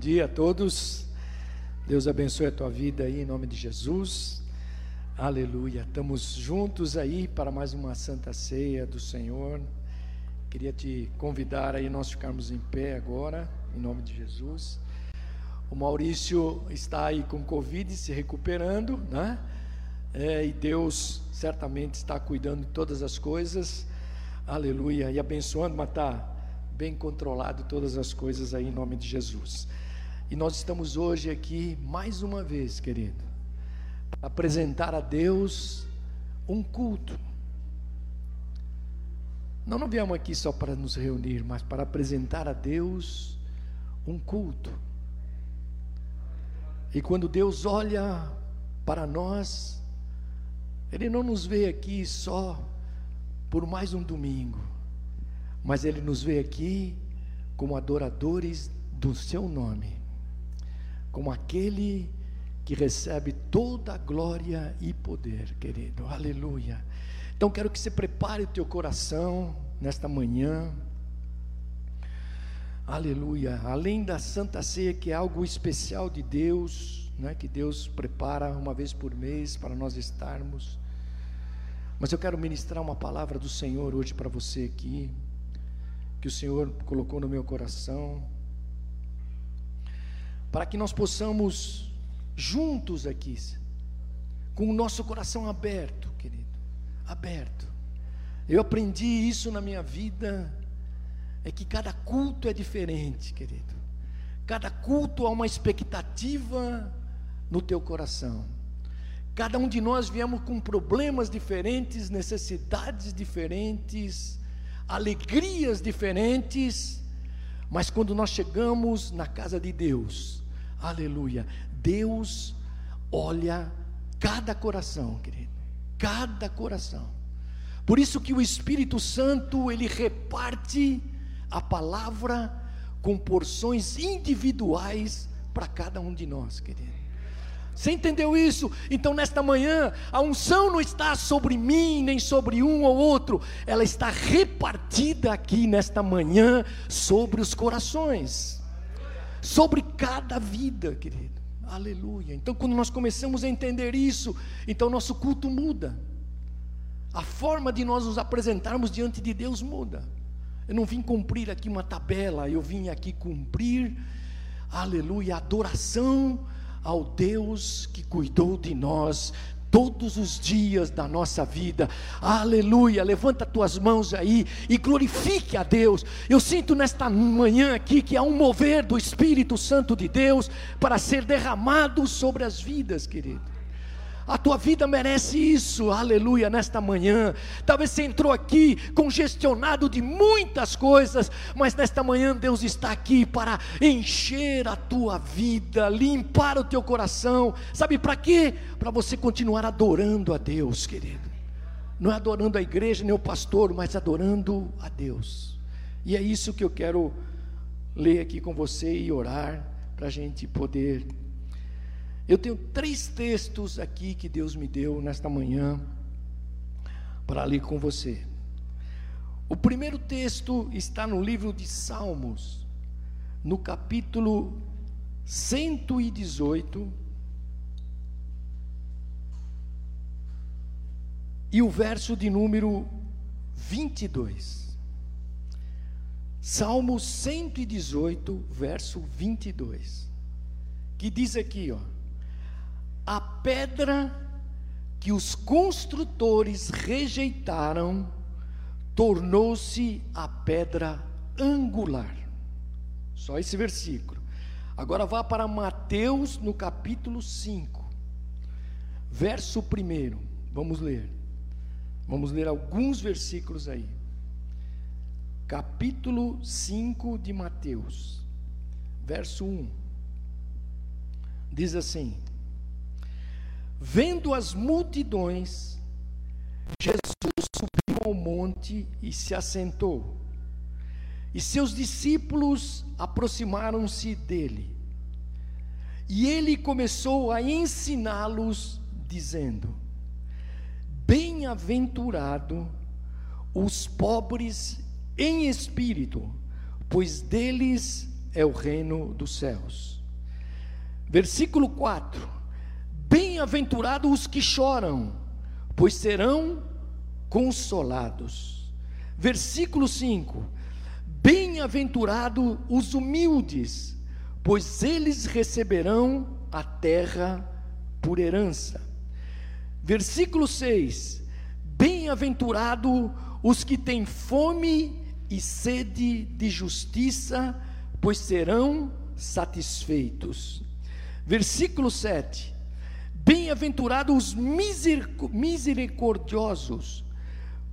dia a todos. Deus abençoe a tua vida aí em nome de Jesus. Aleluia. Estamos juntos aí para mais uma santa ceia do Senhor. Queria te convidar aí nós ficarmos em pé agora, em nome de Jesus. O Maurício está aí com Covid, se recuperando, né? É, e Deus certamente está cuidando de todas as coisas. Aleluia. E abençoando, mas está bem controlado todas as coisas aí em nome de Jesus. E nós estamos hoje aqui, mais uma vez, querido, para apresentar a Deus um culto. Nós não viemos aqui só para nos reunir, mas para apresentar a Deus um culto. E quando Deus olha para nós, Ele não nos vê aqui só por mais um domingo, mas Ele nos vê aqui como adoradores do Seu nome como aquele que recebe toda a glória e poder, querido. Aleluia. Então quero que você prepare o teu coração nesta manhã. Aleluia. Além da Santa Ceia, que é algo especial de Deus, né, que Deus prepara uma vez por mês para nós estarmos. Mas eu quero ministrar uma palavra do Senhor hoje para você aqui, que o Senhor colocou no meu coração para que nós possamos juntos aqui, com o nosso coração aberto, querido, aberto. Eu aprendi isso na minha vida, é que cada culto é diferente, querido. Cada culto há uma expectativa no teu coração. Cada um de nós viemos com problemas diferentes, necessidades diferentes, alegrias diferentes, mas quando nós chegamos na casa de Deus, Aleluia. Deus olha cada coração, querido. Cada coração. Por isso que o Espírito Santo, ele reparte a palavra com porções individuais para cada um de nós, querido. Você entendeu isso? Então, nesta manhã, a unção não está sobre mim, nem sobre um ou outro, ela está repartida aqui nesta manhã sobre os corações sobre cada vida, querido. Aleluia. Então, quando nós começamos a entender isso, então nosso culto muda. A forma de nós nos apresentarmos diante de Deus muda. Eu não vim cumprir aqui uma tabela, eu vim aqui cumprir, aleluia, adoração ao Deus que cuidou de nós todos os dias da nossa vida. Aleluia. Levanta tuas mãos aí e glorifique a Deus. Eu sinto nesta manhã aqui que há um mover do Espírito Santo de Deus para ser derramado sobre as vidas, querido. A tua vida merece isso, aleluia, nesta manhã. Talvez você entrou aqui congestionado de muitas coisas, mas nesta manhã Deus está aqui para encher a tua vida, limpar o teu coração. Sabe para quê? Para você continuar adorando a Deus, querido. Não é adorando a igreja nem o pastor, mas adorando a Deus. E é isso que eu quero ler aqui com você e orar para a gente poder eu tenho três textos aqui que Deus me deu nesta manhã para ler com você. O primeiro texto está no livro de Salmos, no capítulo 118, e o verso de número 22. Salmo 118, verso 22. Que diz aqui, ó: a pedra que os construtores rejeitaram tornou-se a pedra angular. Só esse versículo. Agora vá para Mateus no capítulo 5, verso 1. Vamos ler. Vamos ler alguns versículos aí. Capítulo 5 de Mateus, verso 1. Diz assim: Vendo as multidões, Jesus subiu ao monte e se assentou. E seus discípulos aproximaram-se dele. E ele começou a ensiná-los, dizendo: Bem-aventurado os pobres em espírito, pois deles é o reino dos céus. Versículo 4: Bem-aventurados os que choram, pois serão consolados. Versículo 5: Bem-aventurados os humildes, pois eles receberão a terra por herança. Versículo 6: Bem-aventurado os que têm fome e sede de justiça, pois serão satisfeitos. Versículo 7: Bem-aventurados os misericordiosos,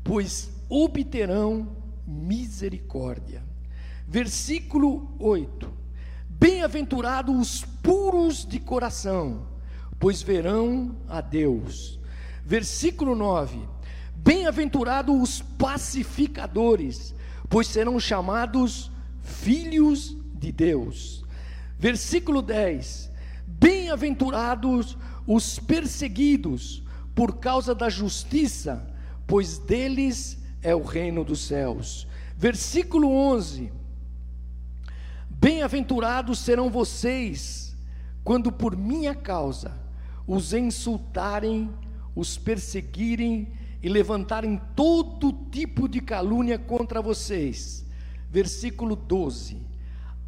pois obterão misericórdia. Versículo 8: Bem-aventurados os puros de coração, pois verão a Deus. Versículo 9: Bem-aventurados os pacificadores, pois serão chamados filhos de Deus. Versículo 10: Bem-aventurados os perseguidos por causa da justiça, pois deles é o reino dos céus. Versículo 11: Bem-aventurados serão vocês quando por minha causa os insultarem, os perseguirem e levantarem todo tipo de calúnia contra vocês. Versículo 12: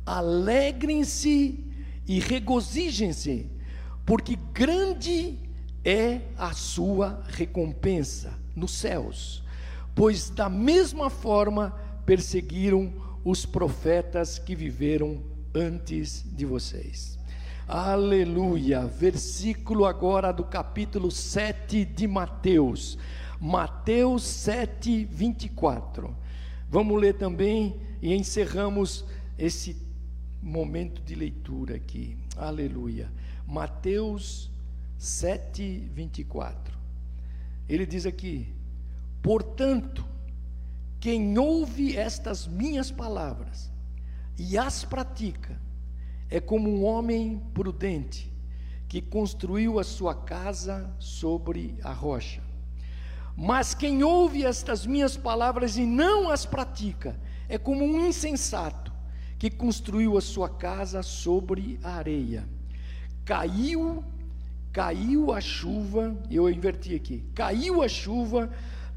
Alegrem-se e regozijem-se, porque grande é a sua recompensa nos céus, pois da mesma forma perseguiram os profetas que viveram antes de vocês. Aleluia. Versículo agora do capítulo 7 de Mateus. Mateus 7, 24. Vamos ler também e encerramos esse momento de leitura aqui. Aleluia. Mateus 7, 24. Ele diz aqui: Portanto, quem ouve estas minhas palavras e as pratica, é como um homem prudente que construiu a sua casa sobre a rocha. Mas quem ouve estas minhas palavras e não as pratica, é como um insensato que construiu a sua casa sobre a areia. Caiu, caiu a chuva, eu inverti aqui. Caiu a chuva,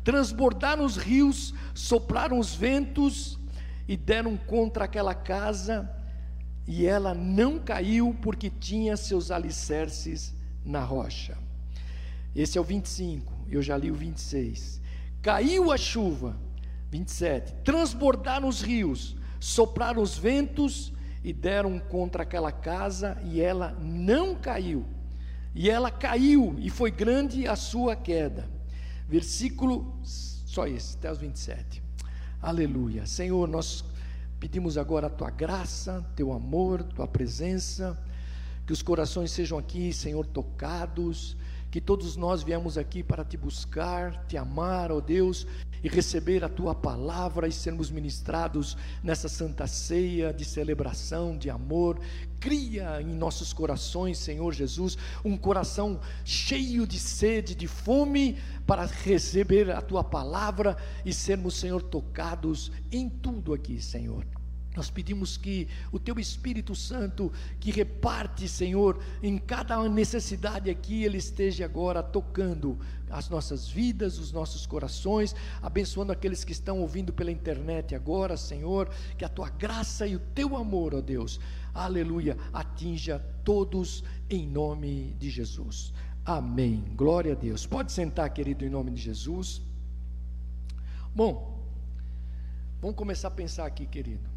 transbordaram os rios, sopraram os ventos e deram contra aquela casa, e ela não caiu porque tinha seus alicerces na rocha. Esse é o 25, eu já li o 26. Caiu a chuva, 27. Transbordaram os rios, sopraram os ventos e deram contra aquela casa, e ela não caiu. E ela caiu, e foi grande a sua queda. Versículo, só esse, até os 27. Aleluia. Senhor, nós pedimos agora a tua graça, teu amor, tua presença, que os corações sejam aqui, Senhor, tocados que todos nós viemos aqui para te buscar, te amar, ó Deus, e receber a tua palavra e sermos ministrados nessa santa ceia de celebração, de amor. Cria em nossos corações, Senhor Jesus, um coração cheio de sede, de fome, para receber a tua palavra e sermos, Senhor, tocados em tudo aqui, Senhor. Nós pedimos que o teu Espírito Santo, que reparte, Senhor, em cada necessidade aqui, ele esteja agora tocando as nossas vidas, os nossos corações, abençoando aqueles que estão ouvindo pela internet agora, Senhor, que a tua graça e o teu amor, ó Deus, aleluia, atinja todos em nome de Jesus. Amém. Glória a Deus. Pode sentar, querido, em nome de Jesus. Bom, vamos começar a pensar aqui, querido.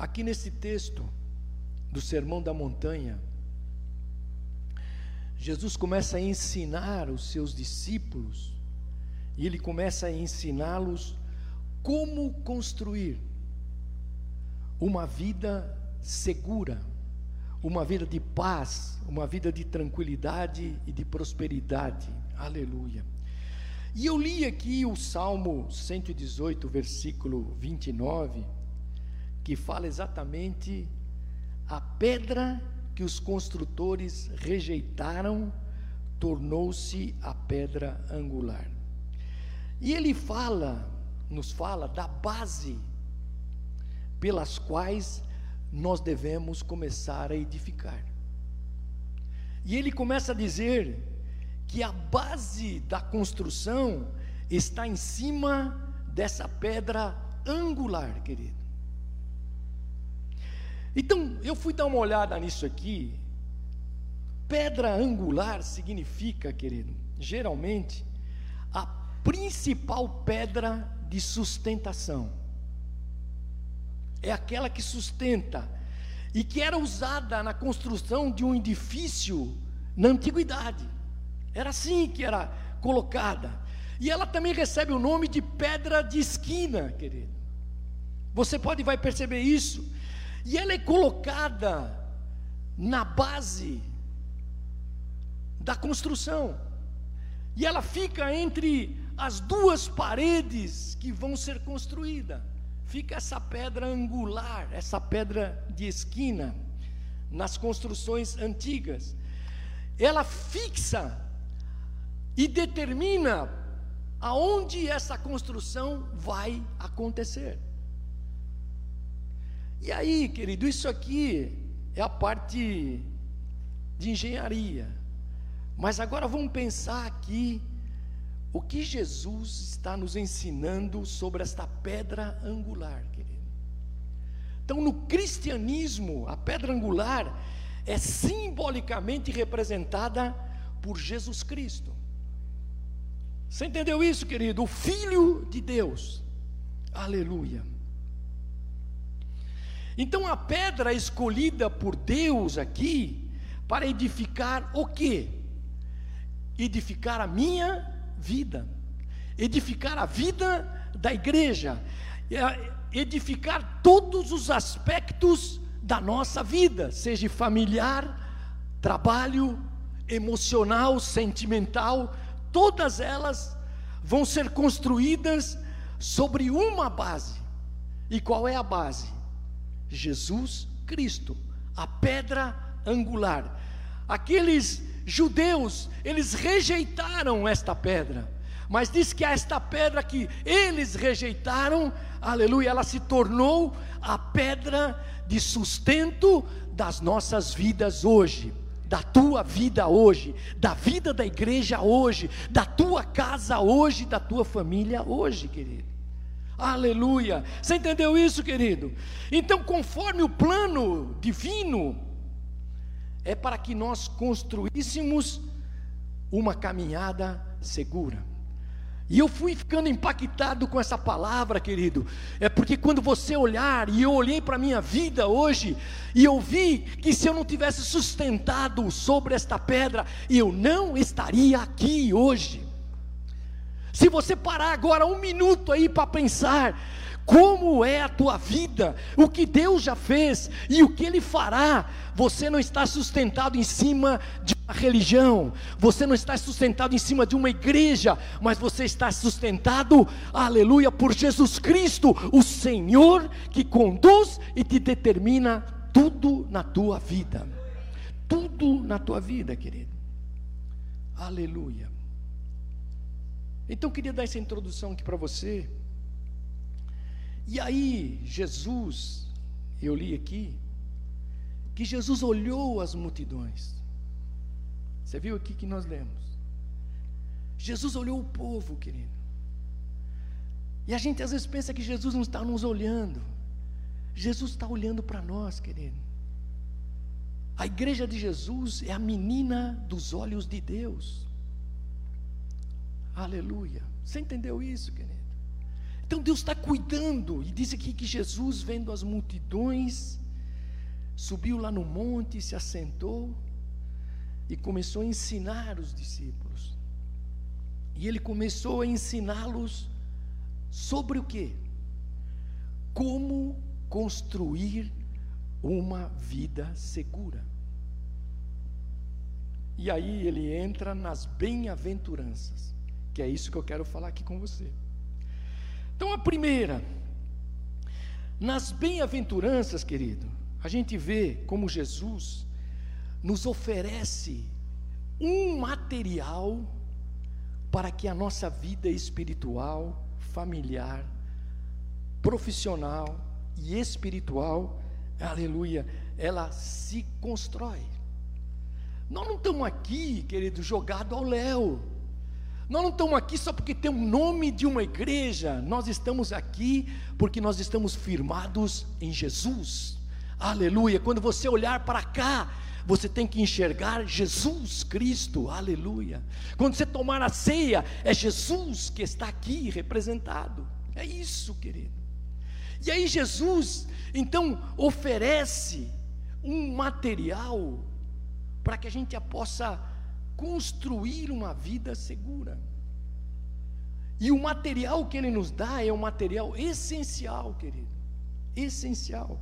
Aqui nesse texto do Sermão da Montanha, Jesus começa a ensinar os seus discípulos, e ele começa a ensiná-los como construir uma vida segura, uma vida de paz, uma vida de tranquilidade e de prosperidade. Aleluia. E eu li aqui o Salmo 118, versículo 29 que fala exatamente a pedra que os construtores rejeitaram tornou-se a pedra angular. E ele fala, nos fala da base pelas quais nós devemos começar a edificar. E ele começa a dizer que a base da construção está em cima dessa pedra angular, querido. Então, eu fui dar uma olhada nisso aqui. Pedra angular significa, querido, geralmente, a principal pedra de sustentação. É aquela que sustenta e que era usada na construção de um edifício na antiguidade. Era assim que era colocada. E ela também recebe o nome de pedra de esquina, querido. Você pode vai perceber isso. E ela é colocada na base da construção. E ela fica entre as duas paredes que vão ser construídas. Fica essa pedra angular, essa pedra de esquina nas construções antigas. Ela fixa e determina aonde essa construção vai acontecer. E aí, querido, isso aqui é a parte de engenharia. Mas agora vamos pensar aqui o que Jesus está nos ensinando sobre esta pedra angular, querido. Então, no cristianismo, a pedra angular é simbolicamente representada por Jesus Cristo. Você entendeu isso, querido? O Filho de Deus. Aleluia. Então a pedra escolhida por Deus aqui para edificar o quê? Edificar a minha vida, edificar a vida da igreja, edificar todos os aspectos da nossa vida, seja familiar, trabalho, emocional, sentimental, todas elas vão ser construídas sobre uma base. E qual é a base? Jesus Cristo, a pedra angular. Aqueles judeus, eles rejeitaram esta pedra, mas diz que esta pedra que eles rejeitaram, aleluia, ela se tornou a pedra de sustento das nossas vidas hoje da tua vida hoje, da vida da igreja hoje, da tua casa hoje, da tua família hoje, querido. Aleluia. Você entendeu isso, querido? Então, conforme o plano divino, é para que nós construíssemos uma caminhada segura. E eu fui ficando impactado com essa palavra, querido. É porque quando você olhar, e eu olhei para a minha vida hoje, e eu vi que se eu não tivesse sustentado sobre esta pedra, eu não estaria aqui hoje. Se você parar agora um minuto aí para pensar, como é a tua vida, o que Deus já fez e o que Ele fará. Você não está sustentado em cima de uma religião, você não está sustentado em cima de uma igreja, mas você está sustentado, aleluia, por Jesus Cristo, o Senhor que conduz e te determina tudo na tua vida. Tudo na tua vida, querido. Aleluia. Então eu queria dar essa introdução aqui para você. E aí, Jesus, eu li aqui, que Jesus olhou as multidões. Você viu aqui que nós lemos. Jesus olhou o povo, querido. E a gente às vezes pensa que Jesus não está nos olhando. Jesus está olhando para nós, querido. A igreja de Jesus é a menina dos olhos de Deus. Aleluia. Você entendeu isso, querido? Então Deus está cuidando, e diz aqui que Jesus, vendo as multidões, subiu lá no monte, se assentou e começou a ensinar os discípulos. E ele começou a ensiná-los sobre o que? Como construir uma vida segura. E aí ele entra nas bem-aventuranças, que é isso que eu quero falar aqui com você. Então, a primeira, nas bem-aventuranças, querido, a gente vê como Jesus nos oferece um material para que a nossa vida espiritual, familiar, profissional e espiritual, aleluia, ela se constrói. Nós não estamos aqui, querido, jogado ao léu. Nós não estamos aqui só porque tem o um nome de uma igreja. Nós estamos aqui porque nós estamos firmados em Jesus. Aleluia. Quando você olhar para cá, você tem que enxergar Jesus Cristo, aleluia. Quando você tomar a ceia, é Jesus que está aqui representado. É isso, querido. E aí Jesus, então, oferece um material para que a gente possa construir uma vida segura. E o material que ele nos dá é um material essencial, querido, essencial,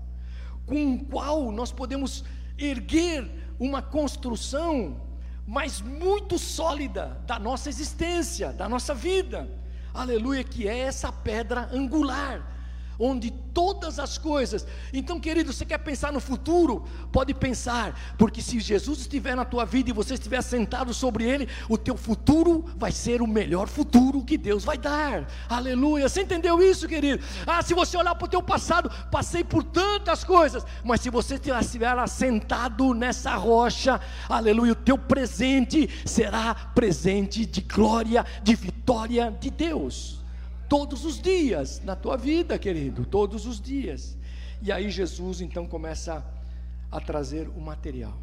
com o qual nós podemos erguer uma construção, mas muito sólida da nossa existência, da nossa vida. Aleluia, que é essa pedra angular onde todas as coisas. Então, querido, você quer pensar no futuro? Pode pensar, porque se Jesus estiver na tua vida e você estiver sentado sobre ele, o teu futuro vai ser o melhor futuro que Deus vai dar. Aleluia. Você entendeu isso, querido? Ah, se você olhar para o teu passado, passei por tantas coisas, mas se você estiver sentado nessa rocha, aleluia, o teu presente será presente de glória, de vitória de Deus todos os dias na tua vida, querido, todos os dias. E aí Jesus então começa a trazer o material.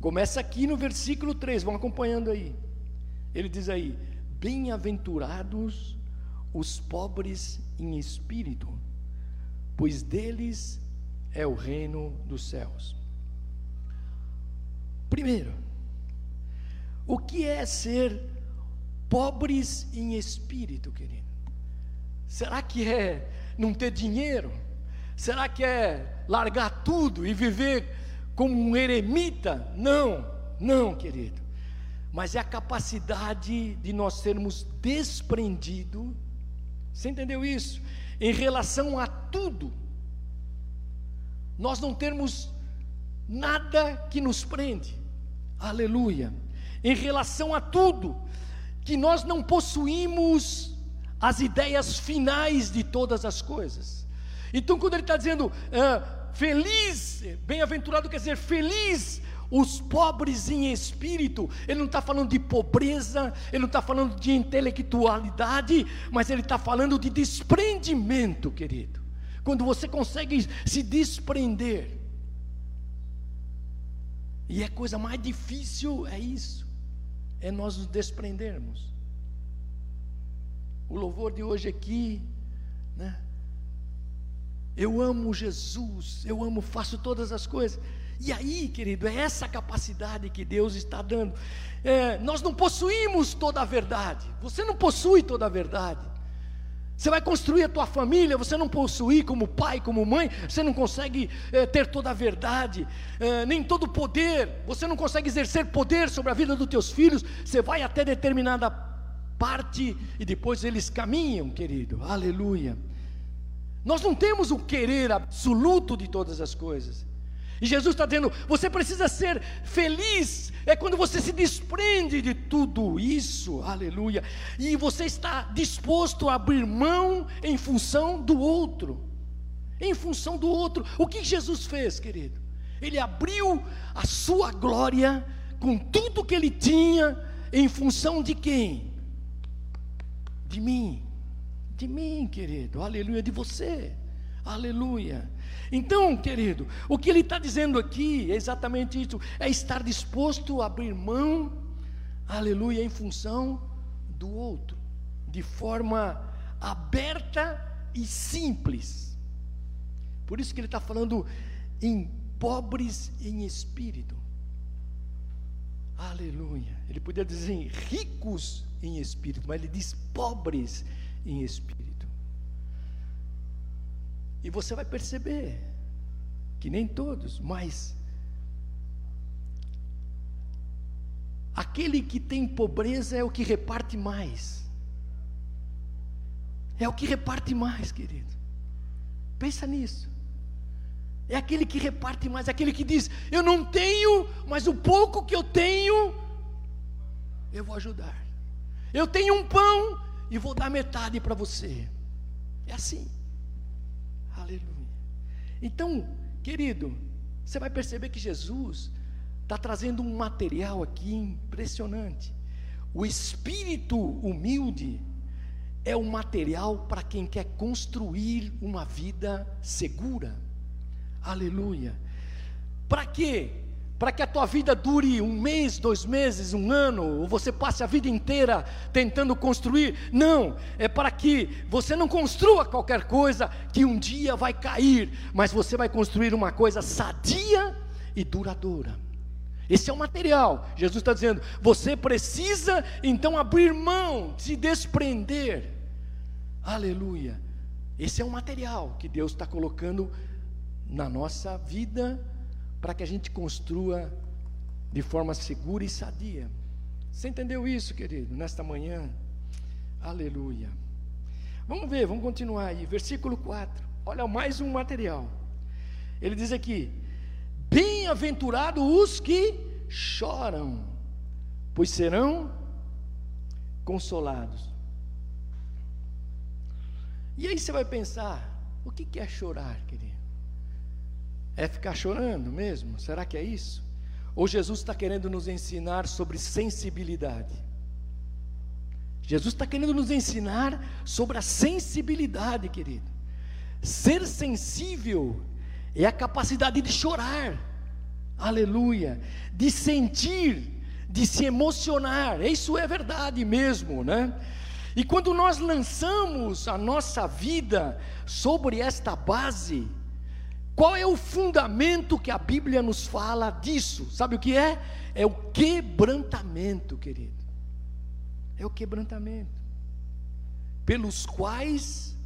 Começa aqui no versículo 3, vão acompanhando aí. Ele diz aí: Bem-aventurados os pobres em espírito, pois deles é o reino dos céus. Primeiro, o que é ser pobres em espírito, querido? Será que é não ter dinheiro? Será que é largar tudo e viver como um eremita? Não, não, querido. Mas é a capacidade de nós sermos desprendido. Você entendeu isso? Em relação a tudo. Nós não termos nada que nos prende. Aleluia. Em relação a tudo, que nós não possuímos as ideias finais de todas as coisas. Então, quando ele está dizendo ah, feliz, bem-aventurado quer dizer feliz os pobres em espírito, ele não está falando de pobreza, ele não está falando de intelectualidade, mas ele está falando de desprendimento, querido. Quando você consegue se desprender, e a coisa mais difícil é isso, é nós nos desprendermos o louvor de hoje aqui, né? Eu amo Jesus, eu amo, faço todas as coisas. E aí, querido, é essa capacidade que Deus está dando. É, nós não possuímos toda a verdade. Você não possui toda a verdade. Você vai construir a tua família, você não possui como pai, como mãe, você não consegue é, ter toda a verdade, é, nem todo o poder, você não consegue exercer poder sobre a vida dos teus filhos, você vai até determinada parte e depois eles caminham, querido. Aleluia. Nós não temos o querer absoluto de todas as coisas. E Jesus está dizendo: você precisa ser feliz, é quando você se desprende de tudo isso, aleluia, e você está disposto a abrir mão em função do outro, em função do outro. O que Jesus fez, querido? Ele abriu a sua glória com tudo que ele tinha, em função de quem? De mim, de mim, querido, aleluia, de você, aleluia. Então, querido, o que ele está dizendo aqui é exatamente isso: é estar disposto a abrir mão, aleluia, em função do outro, de forma aberta e simples. Por isso que ele está falando em pobres em espírito. Aleluia. Ele podia dizer ricos em espírito, mas ele diz pobres em espírito. E você vai perceber que nem todos, mas aquele que tem pobreza é o que reparte mais. É o que reparte mais, querido. Pensa nisso. É aquele que reparte mais, é aquele que diz: Eu não tenho, mas o pouco que eu tenho, eu vou ajudar. Eu tenho um pão e vou dar metade para você. É assim. Aleluia. Então, querido, você vai perceber que Jesus está trazendo um material aqui impressionante. O espírito humilde é o material para quem quer construir uma vida segura. Aleluia. Para quê? Para que a tua vida dure um mês, dois meses, um ano, ou você passe a vida inteira tentando construir. Não, é para que você não construa qualquer coisa que um dia vai cair, mas você vai construir uma coisa sadia e duradoura. Esse é o material. Jesus está dizendo: você precisa então abrir mão, se desprender. Aleluia. Esse é o material que Deus está colocando na nossa vida para que a gente construa de forma segura e sadia. Você entendeu isso, querido, nesta manhã? Aleluia. Vamos ver, vamos continuar aí. Versículo 4. Olha mais um material. Ele diz aqui: Bem-aventurados os que choram, pois serão consolados. E aí você vai pensar: o que é chorar, querido? É ficar chorando mesmo? Será que é isso? Ou Jesus está querendo nos ensinar sobre sensibilidade? Jesus está querendo nos ensinar sobre a sensibilidade, querido. Ser sensível é a capacidade de chorar, aleluia, de sentir, de se emocionar, isso é verdade mesmo, né? E quando nós lançamos a nossa vida sobre esta base, qual é o fundamento que a Bíblia nos fala disso? Sabe o que é? É o quebrantamento, querido. É o quebrantamento. Pelos quais,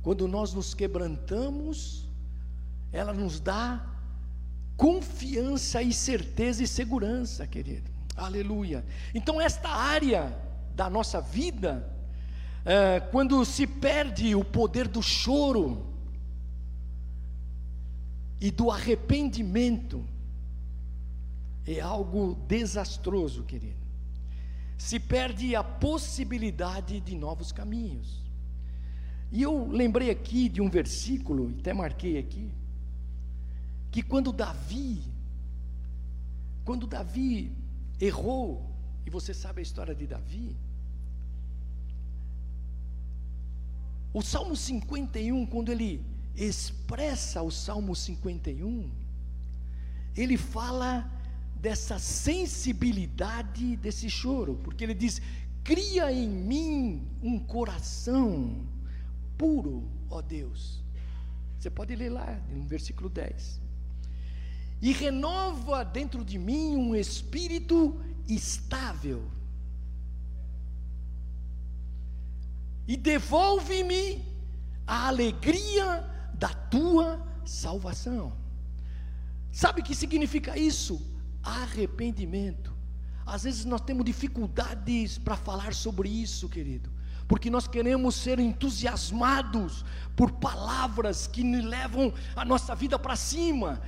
quando nós nos quebrantamos, ela nos dá confiança e certeza e segurança, querido. Aleluia. Então, esta área da nossa vida, é, quando se perde o poder do choro e do arrependimento, é algo desastroso, querido. Se perde a possibilidade de novos caminhos. E eu lembrei aqui de um versículo, até marquei aqui, que quando Davi, quando Davi errou, e você sabe a história de Davi, o Salmo 51, quando ele expressa o Salmo 51, ele fala dessa sensibilidade desse choro, porque ele diz: Cria em mim um coração puro, ó Deus. Você pode ler lá no versículo 10 e renova dentro de mim um espírito estável. E devolve-me a alegria da tua salvação. Sabe o que significa isso? Arrependimento. Às vezes nós temos dificuldades para falar sobre isso, querido, porque nós queremos ser entusiasmados por palavras que nos levam a nossa vida para cima,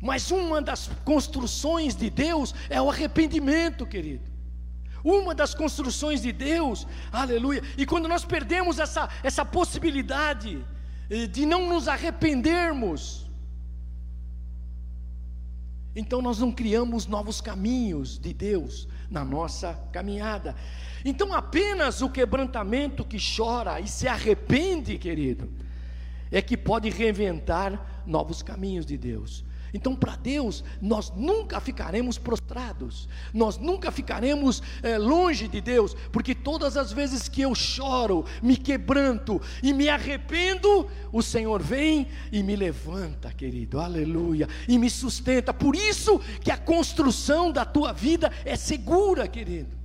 mas uma das construções de Deus é o arrependimento, querido. Uma das construções de Deus, aleluia. E quando nós perdemos essa, essa possibilidade de não nos arrependermos, então nós não criamos novos caminhos de Deus na nossa caminhada. Então apenas o quebrantamento que chora e se arrepende, querido, é que pode reinventar novos caminhos de Deus. Então, para Deus, nós nunca ficaremos prostrados, nós nunca ficaremos é, longe de Deus, porque todas as vezes que eu choro, me quebranto e me arrependo, o Senhor vem e me levanta, querido, aleluia, e me sustenta. Por isso que a construção da tua vida é segura, querido.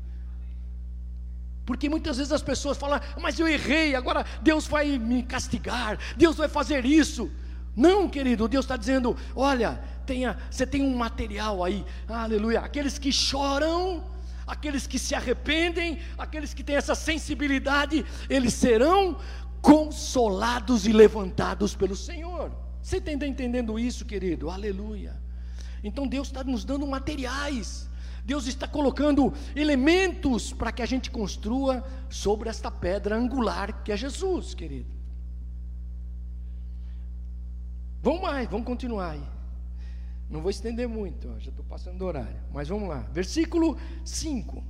Porque muitas vezes as pessoas falam, mas eu errei, agora Deus vai me castigar, Deus vai fazer isso. Não, querido, Deus está dizendo: olha, tenha, você tem um material aí, aleluia. Aqueles que choram, aqueles que se arrependem, aqueles que têm essa sensibilidade, eles serão consolados e levantados pelo Senhor. Você está entendendo isso, querido? Aleluia. Então Deus está nos dando materiais. Deus está colocando elementos para que a gente construa sobre esta pedra angular que é Jesus, querido. Vamos mais, vamos continuar aí. Não vou estender muito, já estou passando do horário. Mas vamos lá. Versículo 5. O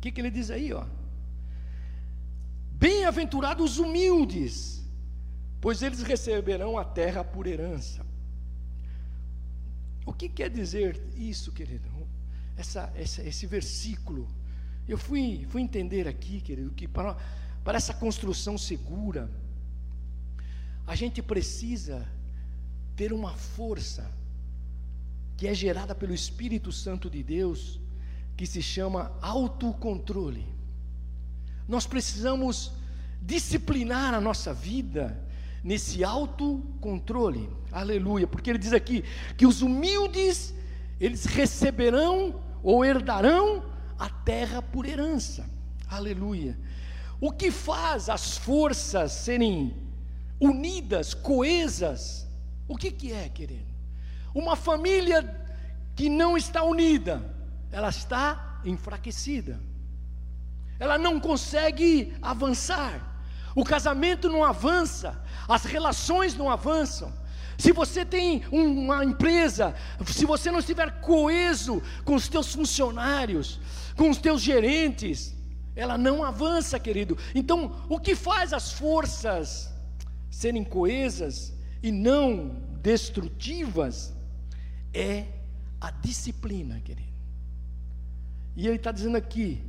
que, que ele diz aí, ó? Bem-aventurados os humildes, pois eles receberão a terra por herança. O que quer dizer isso, querido? Essa, essa, esse versículo. Eu fui, fui entender aqui, querido, que para, para essa construção segura, a gente precisa ter uma força que é gerada pelo Espírito Santo de Deus, que se chama autocontrole. Nós precisamos disciplinar a nossa vida nesse autocontrole. Aleluia, porque ele diz aqui que os humildes eles receberão ou herdarão a terra por herança. Aleluia. O que faz as forças serem unidas, coesas? O que que é, querido? Uma família que não está unida, ela está enfraquecida ela não consegue avançar. O casamento não avança, as relações não avançam. Se você tem uma empresa, se você não estiver coeso com os teus funcionários, com os teus gerentes, ela não avança, querido. Então, o que faz as forças serem coesas e não destrutivas é a disciplina, querido. E ele está dizendo aqui: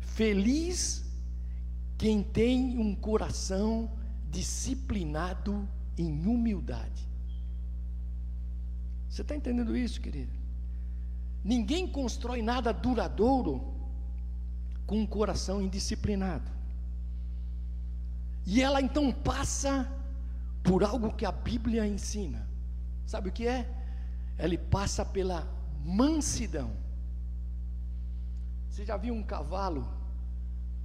Feliz quem tem um coração disciplinado em humildade. Você está entendendo isso, querido? Ninguém constrói nada duradouro com um coração indisciplinado. E ela então passa por algo que a Bíblia ensina. Sabe o que é? Ela passa pela mansidão. Você já viu um cavalo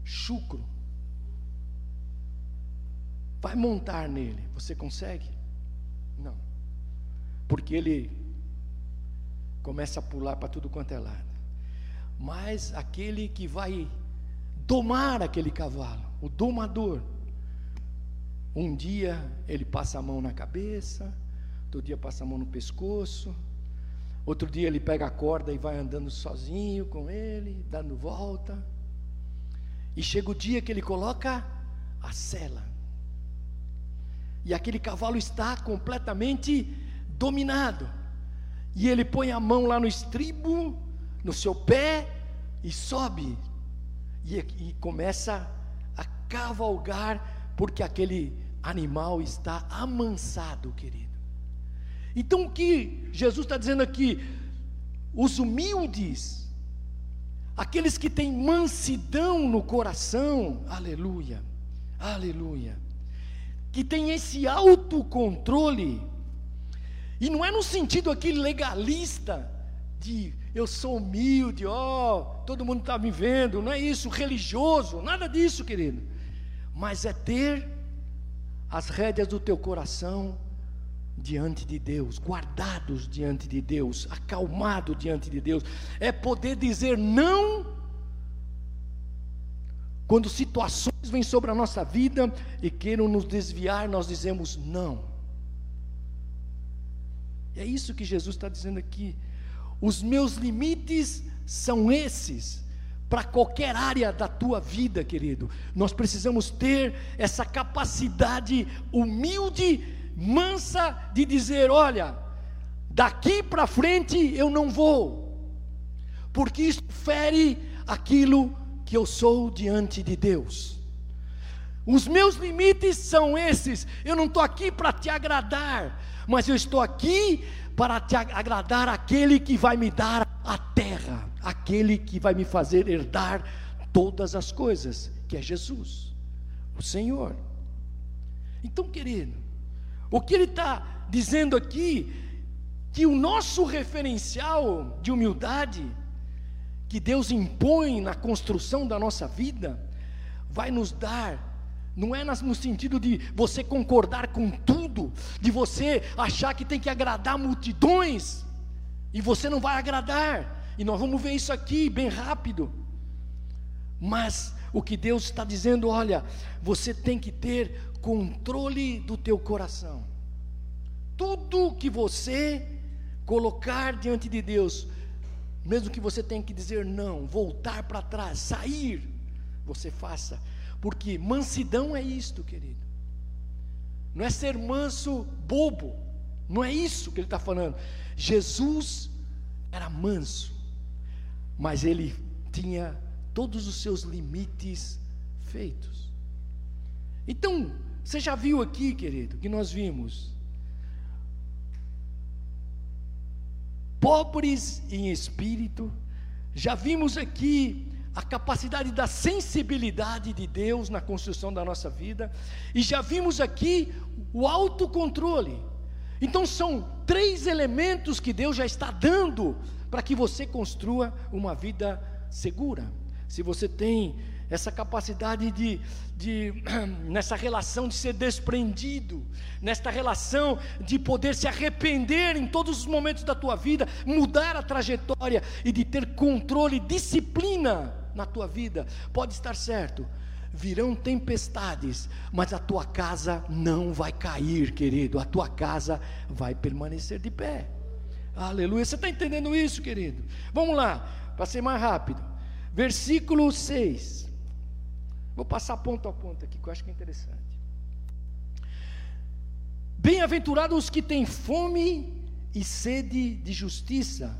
chucro. Vai montar nele, você consegue? Não. Porque ele começa a pular para tudo quanto é lado. Mas aquele que vai domar aquele cavalo, o domador, um dia ele passa a mão na cabeça, outro dia passa a mão no pescoço, outro dia ele pega a corda e vai andando sozinho com ele, dando volta. E chega o dia que ele coloca a sela. E aquele cavalo está completamente dominado. E ele põe a mão lá no estribo, no seu pé, e sobe. E, e começa a cavalgar, porque aquele animal está amansado, querido. Então o que Jesus está dizendo aqui? Os humildes aqueles que têm mansidão no coração, aleluia, aleluia, que tem esse autocontrole, e não é no sentido aqui legalista, de eu sou humilde, ó, oh, todo mundo está me vendo, não é isso, religioso, nada disso, querido, mas é ter as rédeas do teu coração diante de Deus, guardados diante de Deus, acalmado diante de Deus, é poder dizer não quando situações vêm sobre a nossa vida e queiram nos desviar, nós dizemos não. É isso que Jesus está dizendo aqui. Os meus limites são esses. Para qualquer área da tua vida, querido, nós precisamos ter essa capacidade humilde mansa de dizer: olha, daqui para frente eu não vou, porque isso fere aquilo que eu sou diante de Deus. Os meus limites são esses. Eu não estou aqui para te agradar, mas eu estou aqui para te agradar aquele que vai me dar a terra, aquele que vai me fazer herdar todas as coisas, que é Jesus, o Senhor. Então, querido, o que ele está dizendo aqui, que o nosso referencial de humildade, que Deus impõe na construção da nossa vida, vai nos dar não é no sentido de você concordar com tudo, de você achar que tem que agradar multidões, e você não vai agradar, e nós vamos ver isso aqui bem rápido. Mas o que Deus está dizendo, olha, você tem que ter controle do teu coração. tudo que você colocar diante de Deus, mesmo que você tenha que dizer não, voltar para trás, sair, você faça, porque mansidão é isto, querido. Não é ser manso bobo, não é isso que ele está falando. Jesus era manso, mas ele tinha todos os seus limites feitos. Então, você já viu aqui, querido, que nós vimos pobres em espírito, já vimos aqui a capacidade da sensibilidade de Deus na construção da nossa vida, e já vimos aqui o autocontrole. Então são três elementos que Deus já está dando para que você construa uma vida segura. Se você tem essa capacidade de, de, nessa relação de ser desprendido, nesta relação de poder se arrepender em todos os momentos da tua vida, mudar a trajetória e de ter controle, disciplina na tua vida, pode estar certo. Virão tempestades, mas a tua casa não vai cair, querido, a tua casa vai permanecer de pé. Aleluia. Você está entendendo isso, querido? Vamos lá, para ser mais rápido. Versículo 6. Vou passar ponto a ponto aqui, que eu acho que é interessante. Bem-aventurados os que têm fome e sede de justiça,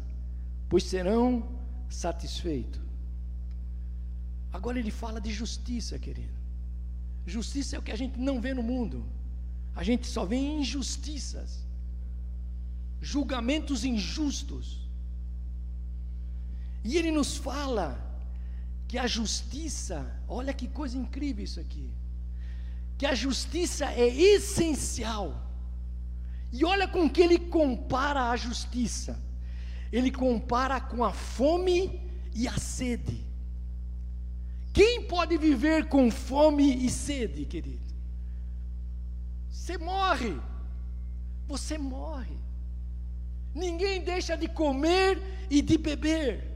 pois serão satisfeitos. Agora ele fala de justiça, querido. Justiça é o que a gente não vê no mundo. A gente só vê injustiças, julgamentos injustos. E ele nos fala que a justiça, olha que coisa incrível isso aqui, que a justiça é essencial. E olha com que ele compara a justiça. Ele compara com a fome e a sede. Quem pode viver com fome e sede, querido? Você morre. Você morre. Ninguém deixa de comer e de beber.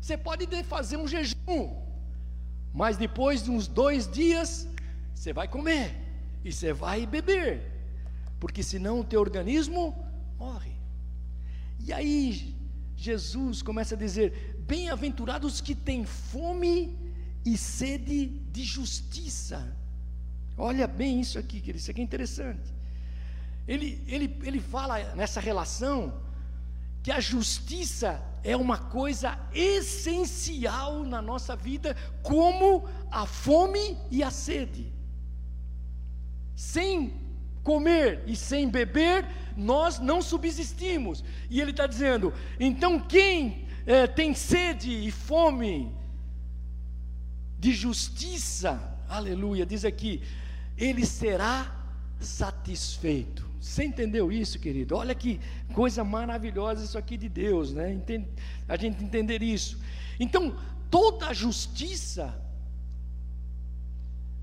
Você pode fazer um jejum, mas depois de uns dois dias, você vai comer e você vai beber, porque senão o teu organismo morre. E aí Jesus começa a dizer: Bem-aventurados que têm fome e sede de justiça. Olha bem isso aqui, querido, isso aqui é interessante. Ele, ele, ele fala nessa relação que a justiça é uma coisa essencial na nossa vida, como a fome e a sede. Sem comer e sem beber, nós não subsistimos. E ele está dizendo: então quem é, tem sede e fome de justiça, aleluia, diz aqui, ele será satisfeito. Você entendeu isso, querido? Olha que coisa maravilhosa isso aqui de Deus, né? A gente entender isso. Então, toda a justiça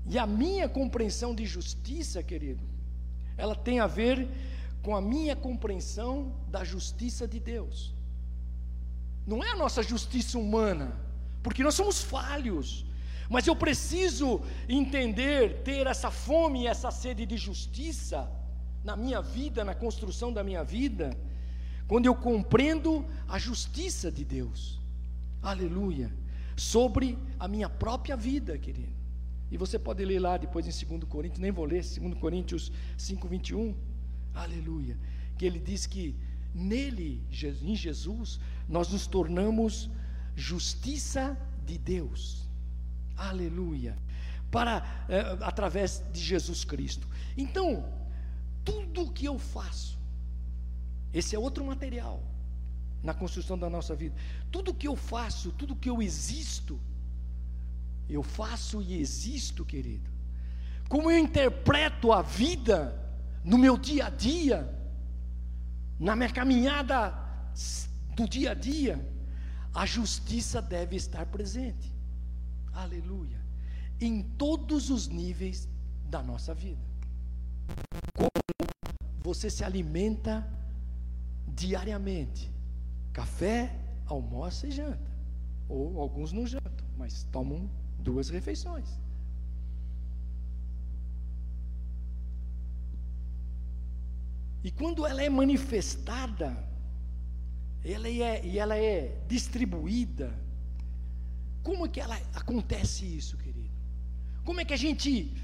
e a minha compreensão de justiça, querido, ela tem a ver com a minha compreensão da justiça de Deus. Não é a nossa justiça humana, porque nós somos falhos. Mas eu preciso entender, ter essa fome e essa sede de justiça na minha vida, na construção da minha vida, quando eu compreendo a justiça de Deus, aleluia, sobre a minha própria vida, querido. E você pode ler lá depois em 2 Coríntios, nem vou ler, 2 Coríntios 5, 21, aleluia, que ele diz que nele, em Jesus, nós nos tornamos justiça de Deus, aleluia, para, é, através de Jesus Cristo. Então, tudo que eu faço, esse é outro material na construção da nossa vida. Tudo que eu faço, tudo que eu existo, eu faço e existo, querido. Como eu interpreto a vida no meu dia a dia, na minha caminhada do dia a dia, a justiça deve estar presente. Aleluia. Em todos os níveis da nossa vida você se alimenta diariamente. Café, almoço e janta. Ou alguns não jantam, mas tomam duas refeições. E quando ela é manifestada, ela é, e ela é distribuída, como é que ela acontece isso, querido? Como é que a gente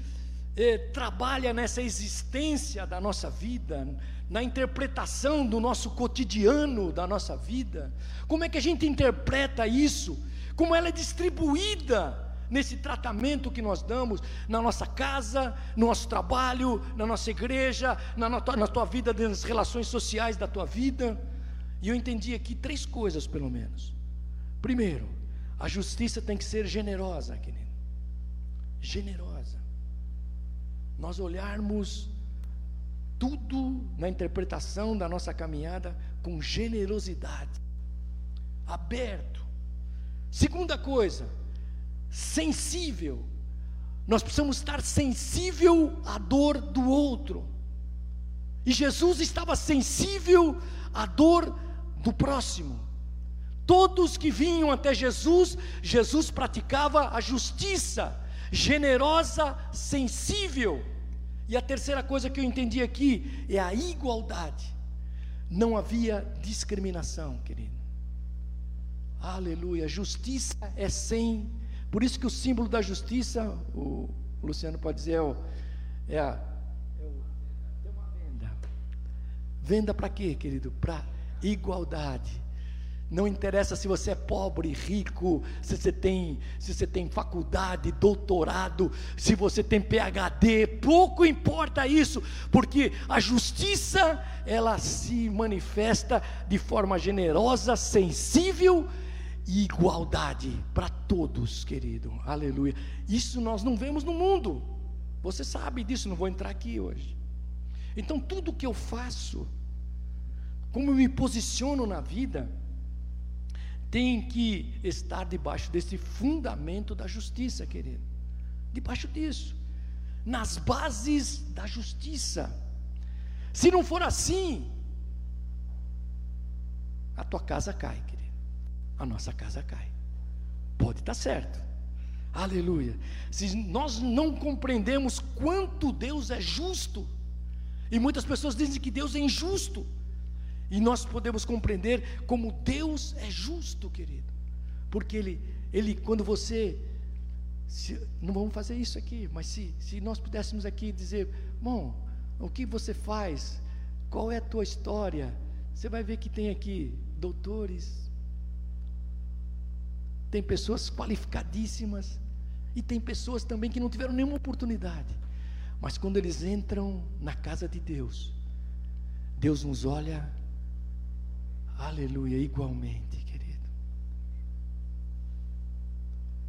eh, trabalha nessa existência da nossa vida, na interpretação do nosso cotidiano da nossa vida? Como é que a gente interpreta isso? Como ela é distribuída nesse tratamento que nós damos na nossa casa, no nosso trabalho, na nossa igreja, na, na, tua, na tua vida, nas relações sociais da tua vida. E eu entendi aqui três coisas, pelo menos. Primeiro, a justiça tem que ser generosa, querido. Generosa. Nós olharmos tudo na interpretação da nossa caminhada com generosidade, aberto. Segunda coisa, sensível. Nós precisamos estar sensível à dor do outro. E Jesus estava sensível à dor do próximo. Todos que vinham até Jesus, Jesus praticava a justiça, generosa, sensível. E a terceira coisa que eu entendi aqui é a igualdade. Não havia discriminação, querido. Aleluia. Justiça é sem. Por isso que o símbolo da justiça, o Luciano pode dizer, é, o, é a. É uma venda. Venda para quê, querido? Para igualdade. Não interessa se você é pobre, rico, se você tem, se você tem faculdade, doutorado, se você tem PhD, pouco importa isso, porque a justiça ela se manifesta de forma generosa, sensível igualdade para todos, querido. Aleluia. Isso nós não vemos no mundo. Você sabe disso, não vou entrar aqui hoje. Então tudo que eu faço, como eu me posiciono na vida, tem que estar debaixo desse fundamento da justiça, querido. Debaixo disso, nas bases da justiça. Se não for assim, a tua casa cai, querido. A nossa casa cai. Pode estar certo. Aleluia. Se nós não compreendemos quanto Deus é justo, e muitas pessoas dizem que Deus é injusto, e nós podemos compreender como Deus é justo, querido. Porque Ele, Ele quando você. Se, não vamos fazer isso aqui, mas se, se nós pudéssemos aqui dizer, bom, o que você faz? Qual é a tua história? Você vai ver que tem aqui doutores, tem pessoas qualificadíssimas, e tem pessoas também que não tiveram nenhuma oportunidade. Mas quando eles entram na casa de Deus, Deus nos olha Aleluia, igualmente, querido.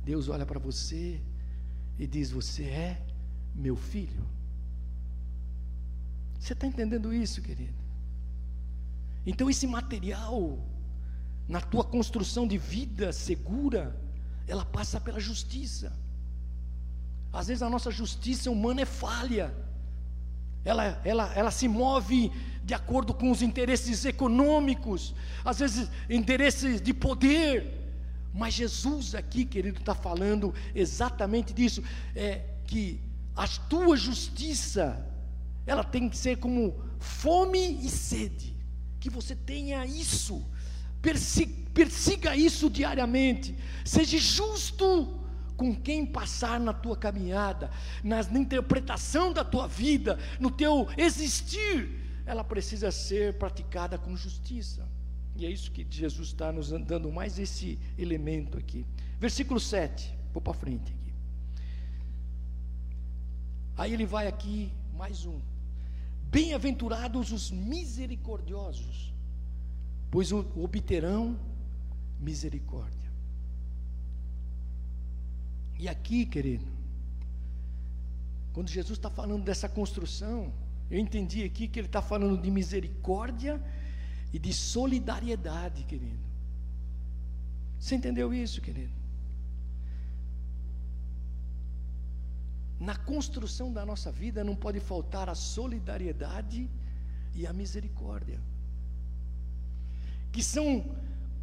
Deus olha para você e diz: Você é meu filho. Você está entendendo isso, querido? Então, esse material, na tua construção de vida segura, ela passa pela justiça. Às vezes a nossa justiça humana é falha, ela, ela, ela se move de acordo com os interesses econômicos, às vezes interesses de poder. Mas Jesus aqui, querido, está falando exatamente disso, é que a tua justiça, ela tem que ser como fome e sede, que você tenha isso, persiga, isso diariamente, seja justo com quem passar na tua caminhada, na interpretação da tua vida, no teu existir ela precisa ser praticada com justiça. E é isso que Jesus está nos dando mais esse elemento aqui. Versículo 7, vou para frente aqui. Aí ele vai aqui, mais um. Bem-aventurados os misericordiosos, pois obterão misericórdia. E aqui, querido, quando Jesus está falando dessa construção, eu entendi aqui que ele está falando de misericórdia e de solidariedade, querido. Você entendeu isso, querido? Na construção da nossa vida não pode faltar a solidariedade e a misericórdia, que são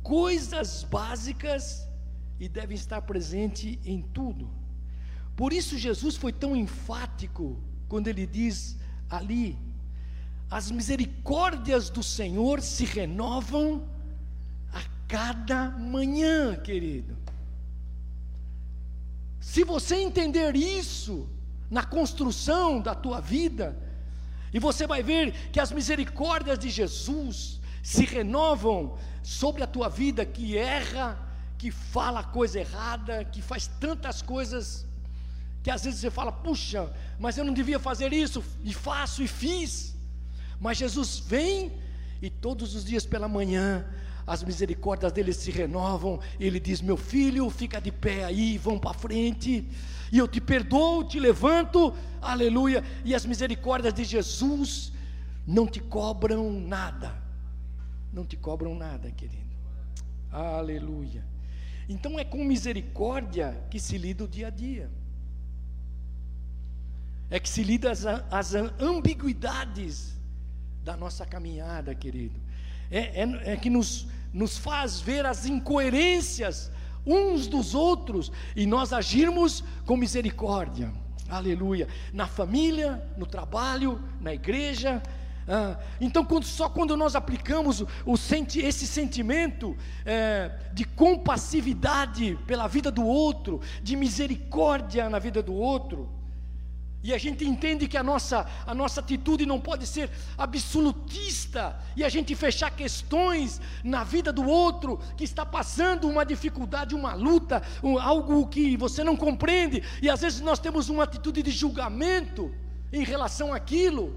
coisas básicas e devem estar presentes em tudo. Por isso Jesus foi tão enfático quando ele diz ali: as misericórdias do Senhor se renovam a cada manhã, querido. Se você entender isso na construção da tua vida, e você vai ver que as misericórdias de Jesus se renovam sobre a tua vida que erra, que fala coisa errada, que faz tantas coisas que às vezes você fala, puxa, mas eu não devia fazer isso, e faço e fiz. Mas Jesus vem e todos os dias pela manhã as misericórdias dele se renovam. Ele diz: Meu filho, fica de pé aí, vão para frente, e eu te perdoo, te levanto, aleluia. E as misericórdias de Jesus não te cobram nada, não te cobram nada, querido, aleluia. Então é com misericórdia que se lida o dia a dia, é que se lida as, as ambiguidades da nossa caminhada, querido. É, é, é que nos, nos faz ver as incoerências uns dos outros e nós agirmos com misericórdia. Aleluia. Na família, no trabalho, na igreja. Ah, então, quando, só quando nós aplicamos o, o senti, esse sentimento é, de compassividade pela vida do outro, de misericórdia na vida do outro, e a gente entende que a nossa, a nossa atitude não pode ser absolutista e a gente fechar questões na vida do outro que está passando uma dificuldade, uma luta, um, algo que você não compreende, e às vezes nós temos uma atitude de julgamento em relação àquilo,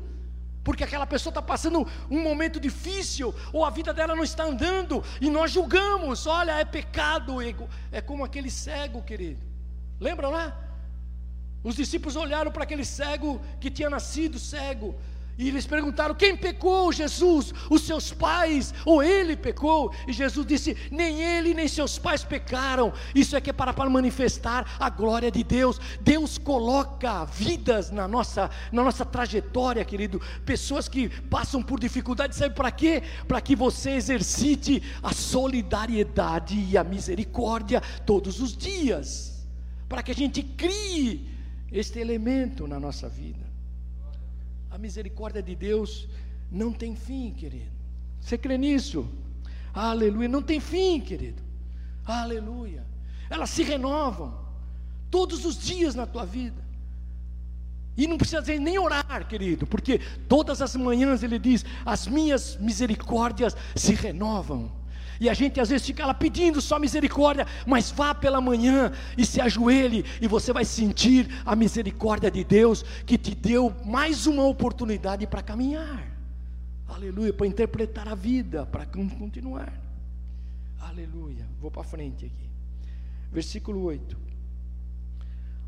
porque aquela pessoa está passando um momento difícil, ou a vida dela não está andando, e nós julgamos, olha, é pecado, é como aquele cego, querido. Lembra lá? Os discípulos olharam para aquele cego que tinha nascido cego. E eles perguntaram: quem pecou, Jesus? Os seus pais ou ele pecou? E Jesus disse: nem ele nem seus pais pecaram. Isso é que é para, para manifestar a glória de Deus. Deus coloca vidas na nossa, na nossa trajetória, querido. Pessoas que passam por dificuldade, sabe para quê? Para que você exercite a solidariedade e a misericórdia todos os dias. Para que a gente crie este elemento na nossa vida. A misericórdia de Deus não tem fim, querido. Você crê nisso? Aleluia. Não tem fim, querido. Aleluia. Elas se renovam todos os dias na tua vida. E não precisa nem orar, querido, porque todas as manhãs ele diz: As minhas misericórdias se renovam. E a gente às vezes fica lá pedindo só misericórdia, mas vá pela manhã e se ajoelhe, e você vai sentir a misericórdia de Deus que te deu mais uma oportunidade para caminhar. Aleluia, para interpretar a vida, para continuar. Aleluia. Vou para frente aqui. Versículo 8.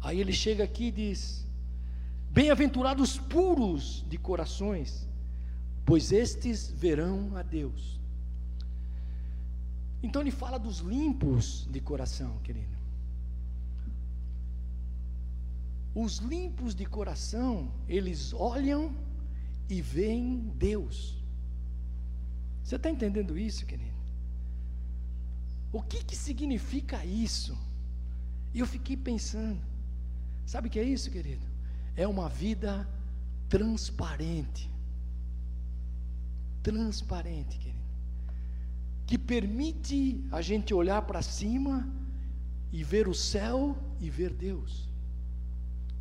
Aí ele chega aqui e diz: Bem-aventurados puros de corações, pois estes verão a Deus. Então ele fala dos limpos de coração, querido. Os limpos de coração, eles olham e veem Deus. Você está entendendo isso, querido? O que, que significa isso? E eu fiquei pensando, sabe o que é isso, querido? É uma vida transparente. Transparente, querido que permite a gente olhar para cima e ver o céu e ver Deus.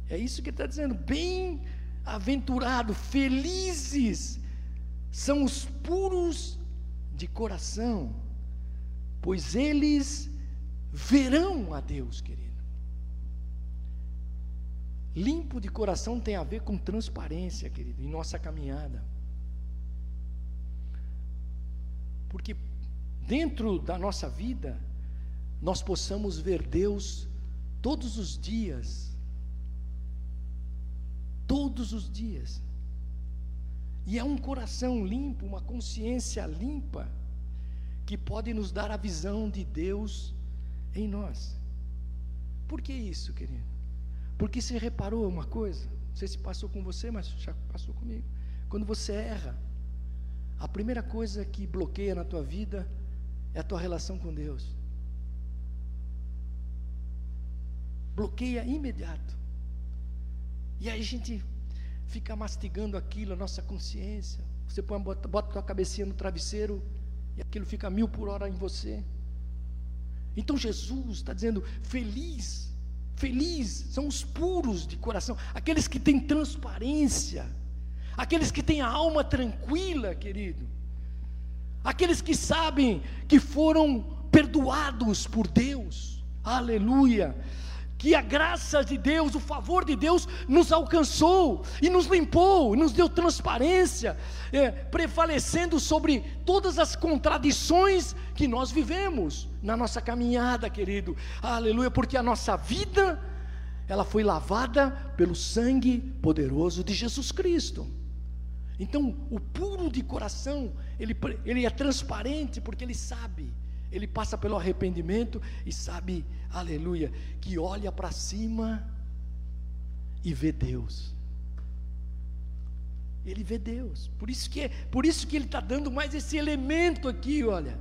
É isso que ele está dizendo. Bem-aventurado, felizes são os puros de coração, pois eles verão a Deus, querido. Limpo de coração tem a ver com transparência, querido, em nossa caminhada. Porque dentro da nossa vida, nós possamos ver Deus todos os dias. Todos os dias. E é um coração limpo, uma consciência limpa, que pode nos dar a visão de Deus em nós. Por que isso, querido? Porque você reparou uma coisa? Não sei se passou com você, mas já passou comigo. Quando você erra, a primeira coisa que bloqueia na tua vida é a tua relação com Deus. Bloqueia imediato. E aí a gente fica mastigando aquilo, a nossa consciência. Você põe, bota, bota tua cabecinha no travesseiro e aquilo fica mil por hora em você. Então Jesus está dizendo: feliz, feliz são os puros de coração, aqueles que têm transparência, aqueles que têm a alma tranquila, querido, aqueles que sabem que foram perdoados por Deus, aleluia que a graça de Deus, o favor de Deus nos alcançou e nos limpou, e nos deu transparência, é, prevalecendo sobre todas as contradições que nós vivemos na nossa caminhada, querido. Aleluia, porque a nossa vida ela foi lavada pelo sangue poderoso de Jesus Cristo. Então, o puro de coração, ele, ele é transparente porque ele sabe ele passa pelo arrependimento e sabe, aleluia, que olha para cima e vê Deus. Ele vê Deus. Por isso que, por isso que ele está dando mais esse elemento aqui, olha.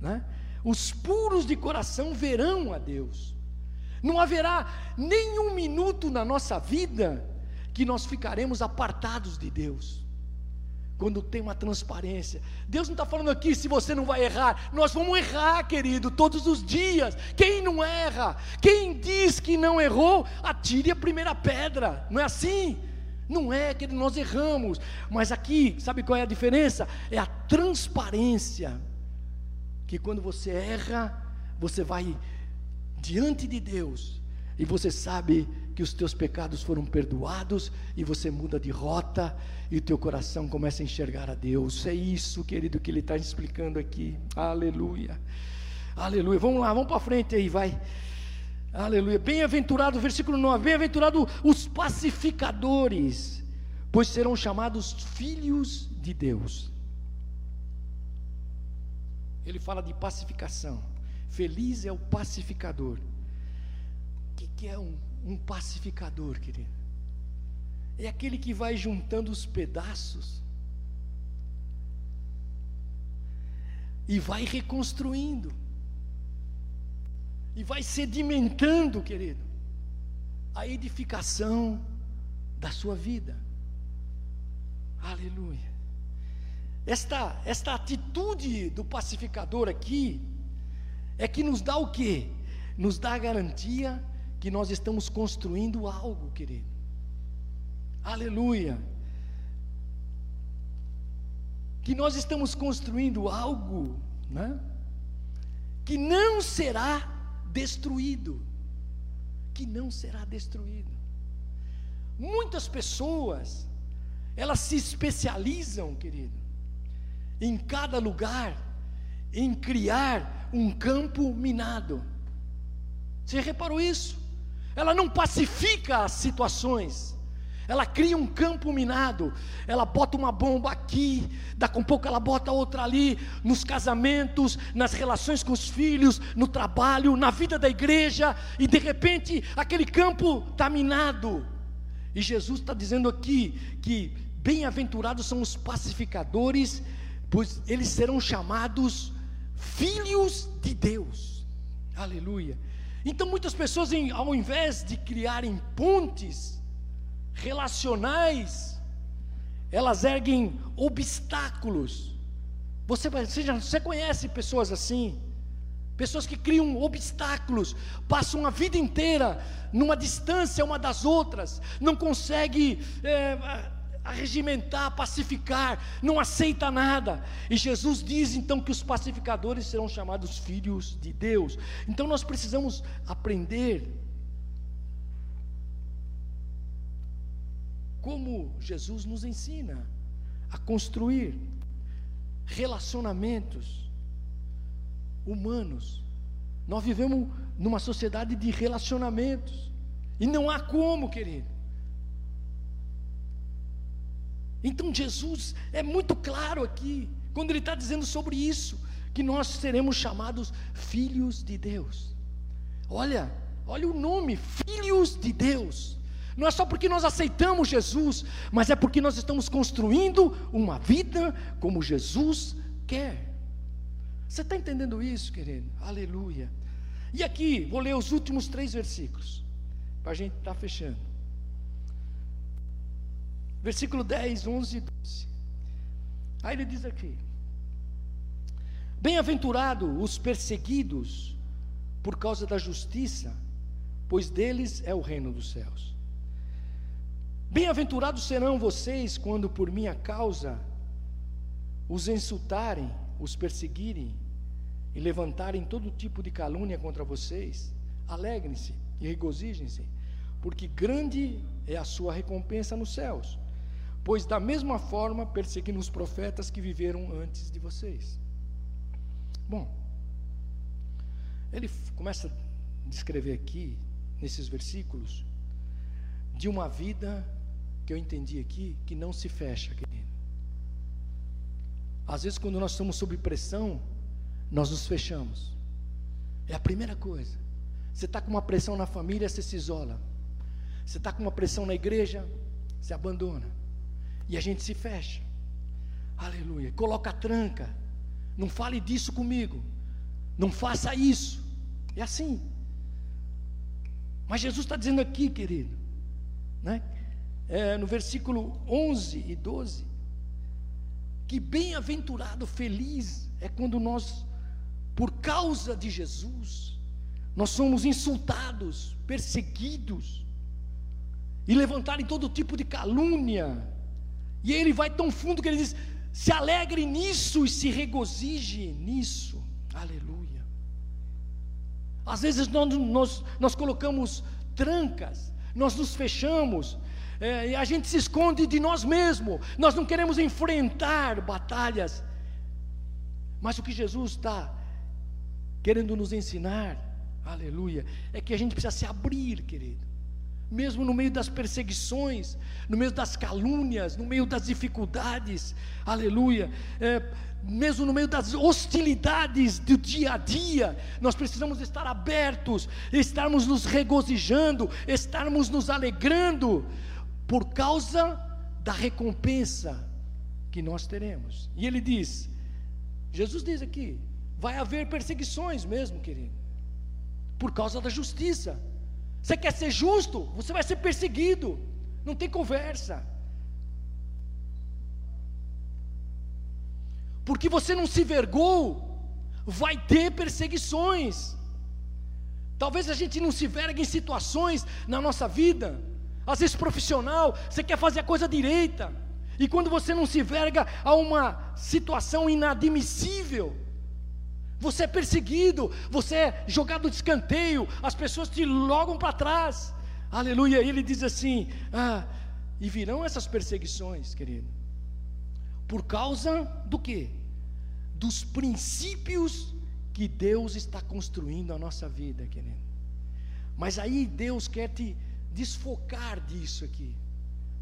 Né? Os puros de coração verão a Deus. Não haverá nenhum minuto na nossa vida que nós ficaremos apartados de Deus quando tem uma transparência. Deus não está falando aqui se você não vai errar, nós vamos errar, querido, todos os dias. Quem não erra, quem diz que não errou, atire a primeira pedra, não é assim? Não é que nós erramos, mas aqui, sabe qual é a diferença? É a transparência. Que quando você erra, você vai diante de Deus e você sabe que os teus pecados foram perdoados e você muda de rota e o teu coração começa a enxergar a Deus. É isso, querido, que ele está explicando aqui. Aleluia. Aleluia. Vamos lá, vamos para frente aí, vai. Aleluia. Bem-aventurado, versículo 9: Bem-aventurado os pacificadores, pois serão chamados filhos de Deus. Ele fala de pacificação. Feliz é o pacificador. Que, que é um, um pacificador, querido? é aquele que vai juntando os pedaços e vai reconstruindo, e vai sedimentando, querido, a edificação da sua vida. Aleluia. Esta, esta atitude do pacificador aqui é que nos dá o que? Nos dá a garantia que nós estamos construindo algo, querido. Aleluia. Que nós estamos construindo algo, né? Que não será destruído. Que não será destruído. Muitas pessoas, elas se especializam, querido, em cada lugar, em criar um campo minado. Você reparou isso? Ela não pacifica as situações, ela cria um campo minado, ela bota uma bomba aqui, daqui a pouco ela bota outra ali, nos casamentos, nas relações com os filhos, no trabalho, na vida da igreja, e de repente aquele campo está minado. E Jesus está dizendo aqui que bem-aventurados são os pacificadores, pois eles serão chamados filhos de Deus. Aleluia. Então muitas pessoas, ao invés de criarem pontes, relacionais, elas erguem obstáculos. Você, você, já, você conhece pessoas assim? Pessoas que criam obstáculos, passam a vida inteira numa distância uma das outras, não consegue é, arregimentar, pacificar, não aceita nada. E Jesus diz então que os pacificadores serão chamados filhos de Deus. Então nós precisamos aprender como Jesus nos ensina a construir relacionamentos humanos. Nós vivemos numa sociedade de relacionamentos, e não há como, querido. Então Jesus é muito claro aqui, quando ele está dizendo sobre isso, que nós seremos chamados filhos de Deus. Olha, olha o nome, filhos de Deus. Não é só porque nós aceitamos Jesus, mas é porque nós estamos construindo uma vida como Jesus quer. Você está entendendo isso, querido? Aleluia. E aqui, vou ler os últimos três versículos, para a gente estar tá fechando. Versículo 10, 11 e 12. Aí ele diz aqui: Bem-aventurado os perseguidos por causa da justiça, pois deles é o reino dos céus. Bem-aventurados serão vocês quando por minha causa os insultarem, os perseguirem e levantarem todo tipo de calúnia contra vocês. Alegrem-se e regozijem-se, porque grande é a sua recompensa nos céus, pois da mesma forma perseguiram os profetas que viveram antes de vocês. Bom, ele começa a descrever aqui, nesses versículos, de uma vida que eu entendi aqui, que não se fecha, querido. Às vezes, quando nós estamos sob pressão, nós nos fechamos. É a primeira coisa. Você está com uma pressão na família, você se isola. Você está com uma pressão na igreja, se abandona. E a gente se fecha. Aleluia. Coloca a tranca. Não fale disso comigo. Não faça isso. É assim. Mas Jesus está dizendo aqui, querido, né? É, no versículo 11 e 12, que bem-aventurado, feliz é quando nós, por causa de Jesus, nós somos insultados, perseguidos, e levantarem todo tipo de calúnia. E ele vai tão fundo que ele diz: se alegre nisso e se regozije nisso. Aleluia. Às vezes nós, nós, nós colocamos trancas, nós nos fechamos, é, e a gente se esconde de nós mesmos, nós não queremos enfrentar batalhas. Mas o que Jesus está querendo nos ensinar, aleluia, é que a gente precisa se abrir, querido mesmo no meio das perseguições, no meio das calúnias, no meio das dificuldades, aleluia, é, mesmo no meio das hostilidades do dia a dia, nós precisamos estar abertos, estarmos nos regozijando, estarmos nos alegrando, por causa da recompensa que nós teremos. E ele diz: Jesus diz aqui, vai haver perseguições mesmo, querido, por causa da justiça. Você quer ser justo? Você vai ser perseguido. Não tem conversa. Porque você não se vergou, vai ter perseguições. Talvez a gente não se vergue em situações na nossa vida, às vezes profissional, você quer fazer a coisa direita, e quando você não se verga a uma situação inadmissível, você é perseguido, você é jogado de escanteio, as pessoas te logam para trás. Aleluia. Ele diz assim: ah, e virão essas perseguições, querido, por causa do que? Dos princípios que Deus está construindo a nossa vida, querido. Mas aí Deus quer te desfocar disso aqui,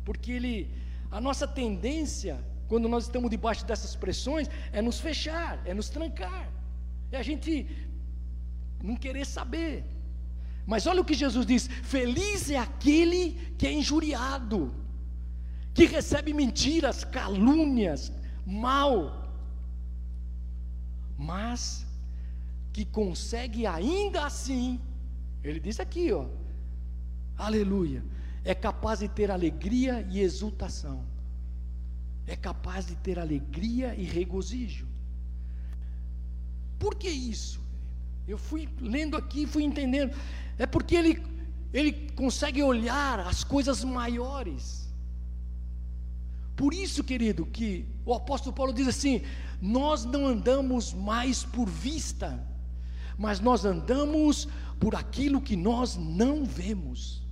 porque Ele, a nossa tendência, quando nós estamos debaixo dessas pressões, é nos fechar, é nos trancar. É a gente não querer saber. Mas olha o que Jesus diz: Feliz é aquele que é injuriado, que recebe mentiras, calúnias, mal, mas que consegue ainda assim, ele diz aqui, ó, aleluia, é capaz de ter alegria e exultação, é capaz de ter alegria e regozijo. Por que isso? Eu fui lendo aqui, fui entendendo. É porque ele, ele consegue olhar as coisas maiores. Por isso, querido, que o apóstolo Paulo diz assim: nós não andamos mais por vista, mas nós andamos por aquilo que nós não vemos.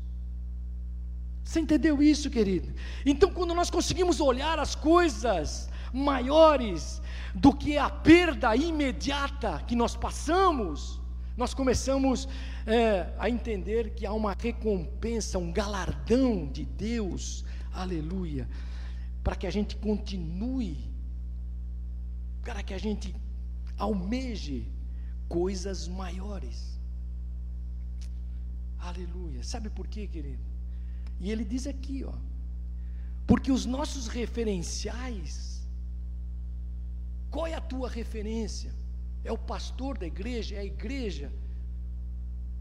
Você entendeu isso, querido? Então, quando nós conseguimos olhar as coisas maiores, do que a perda imediata que nós passamos, nós começamos é, a entender que há uma recompensa, um galardão de Deus, aleluia, para que a gente continue, para que a gente almeje coisas maiores. Aleluia. Sabe por quê, querido? E ele diz aqui, ó, porque os nossos referenciais qual é a tua referência? É o pastor da igreja? É a igreja?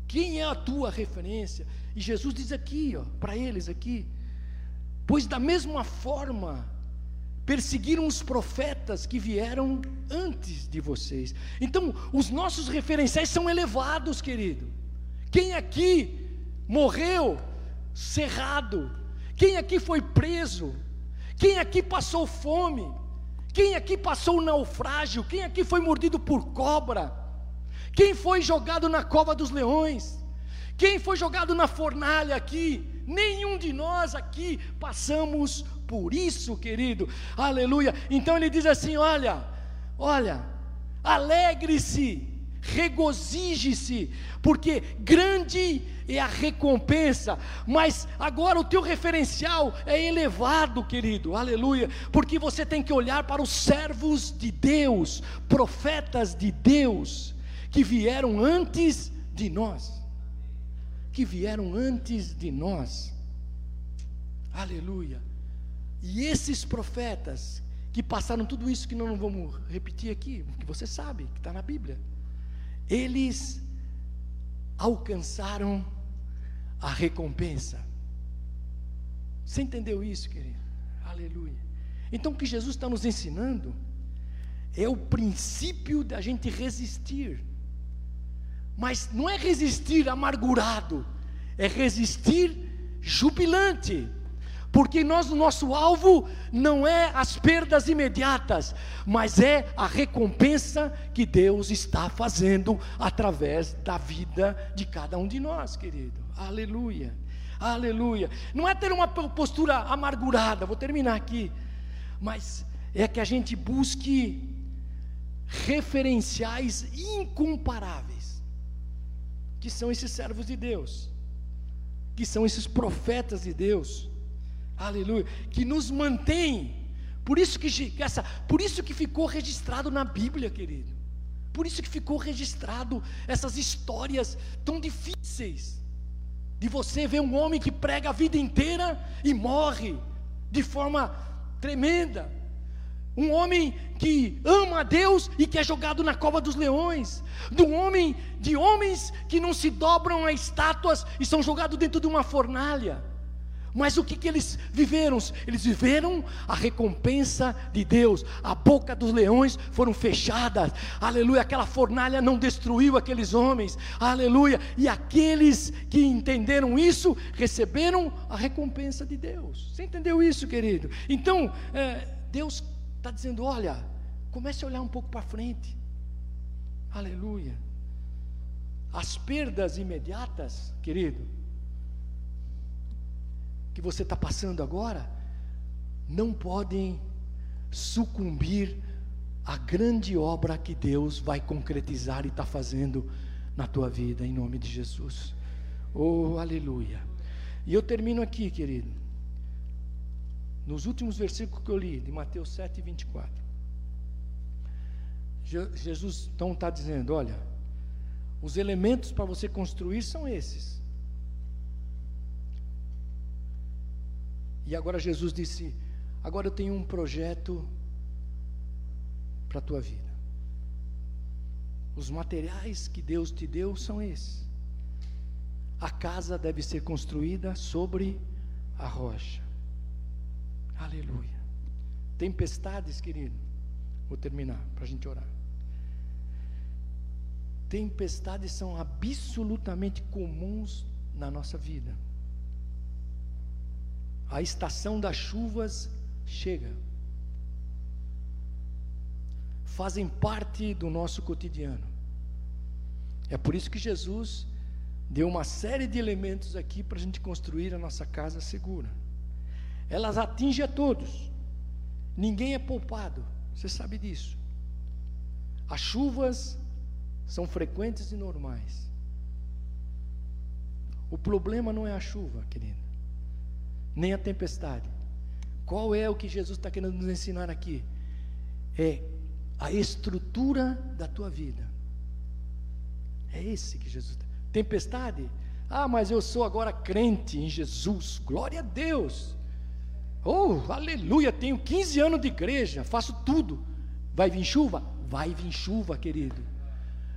Quem é a tua referência? E Jesus diz aqui, ó, para eles aqui, pois da mesma forma perseguiram os profetas que vieram antes de vocês. Então, os nossos referenciais são elevados, querido. Quem aqui morreu cerrado? Quem aqui foi preso? Quem aqui passou fome? Quem aqui passou naufrágio? Quem aqui foi mordido por cobra? Quem foi jogado na cova dos leões? Quem foi jogado na fornalha aqui? Nenhum de nós aqui passamos por isso, querido. Aleluia. Então ele diz assim: olha, olha, alegre-se, regozije-se, porque grande é a recompensa, mas agora o teu referencial é elevado, querido, aleluia, porque você tem que olhar para os servos de Deus, profetas de Deus, que vieram antes de nós que vieram antes de nós. Aleluia. E esses profetas que passaram tudo isso que nós não vamos repetir aqui, que você sabe, que está na Bíblia, eles alcançaram a recompensa. Você entendeu isso, querido? Aleluia. Então o que Jesus está nos ensinando é o princípio da gente resistir mas não é resistir amargurado, é resistir jubilante. Porque nós, o nosso alvo não é as perdas imediatas, mas é a recompensa que Deus está fazendo através da vida de cada um de nós, querido. Aleluia. Aleluia. Não é ter uma postura amargurada, vou terminar aqui. Mas é que a gente busque referenciais incomparáveis que são esses servos de Deus, que são esses profetas de Deus, aleluia, que nos mantém. Por isso que essa, por isso que ficou registrado na Bíblia, querido. Por isso que ficou registrado essas histórias tão difíceis de você ver um homem que prega a vida inteira e morre de forma tremenda. Um homem que ama a Deus e que é jogado na cova dos leões. De um homem, de homens que não se dobram a estátuas e são jogados dentro de uma fornalha. Mas o que, que eles viveram? Eles viveram a recompensa de Deus. A boca dos leões foram fechadas. Aleluia. Aquela fornalha não destruiu aqueles homens. Aleluia. E aqueles que entenderam isso receberam a recompensa de Deus. Você entendeu isso, querido? Então, é, Deus está dizendo: olha, comece a olhar um pouco para frente. Aleluia. As perdas imediatas, querido, que você está passando agora, não podem sucumbir à grande obra que Deus vai concretizar e está fazendo na tua vida, em nome de Jesus. Oh, aleluia. E eu termino aqui, querido nos últimos versículos que eu li, de Mateus 7, 24. Jesus então está dizendo: olha, os elementos para você construir são esses. E agora Jesus disse: agora eu tenho um projeto para a tua vida. Os materiais que Deus te deu são esses. A casa deve ser construída sobre a rocha. Aleluia. Tempestades, querido. Vou terminar para a gente orar. Tempestades são absolutamente comuns na nossa vida. A estação das chuvas chega. Fazem parte do nosso cotidiano. É por isso que Jesus deu uma série de elementos aqui para a gente construir a nossa casa segura elas atingem a todos, ninguém é poupado, você sabe disso. As chuvas são frequentes e normais. O problema não é a chuva, querido, nem a tempestade. Qual é o que Jesus está querendo nos ensinar aqui? É a estrutura da tua vida. É esse que Jesus. Tempestade? Ah, mas eu sou agora crente em Jesus. Glória a Deus. Oh, aleluia, tenho 15 anos de igreja, faço tudo. Vai vir chuva? Vai vir chuva, querido.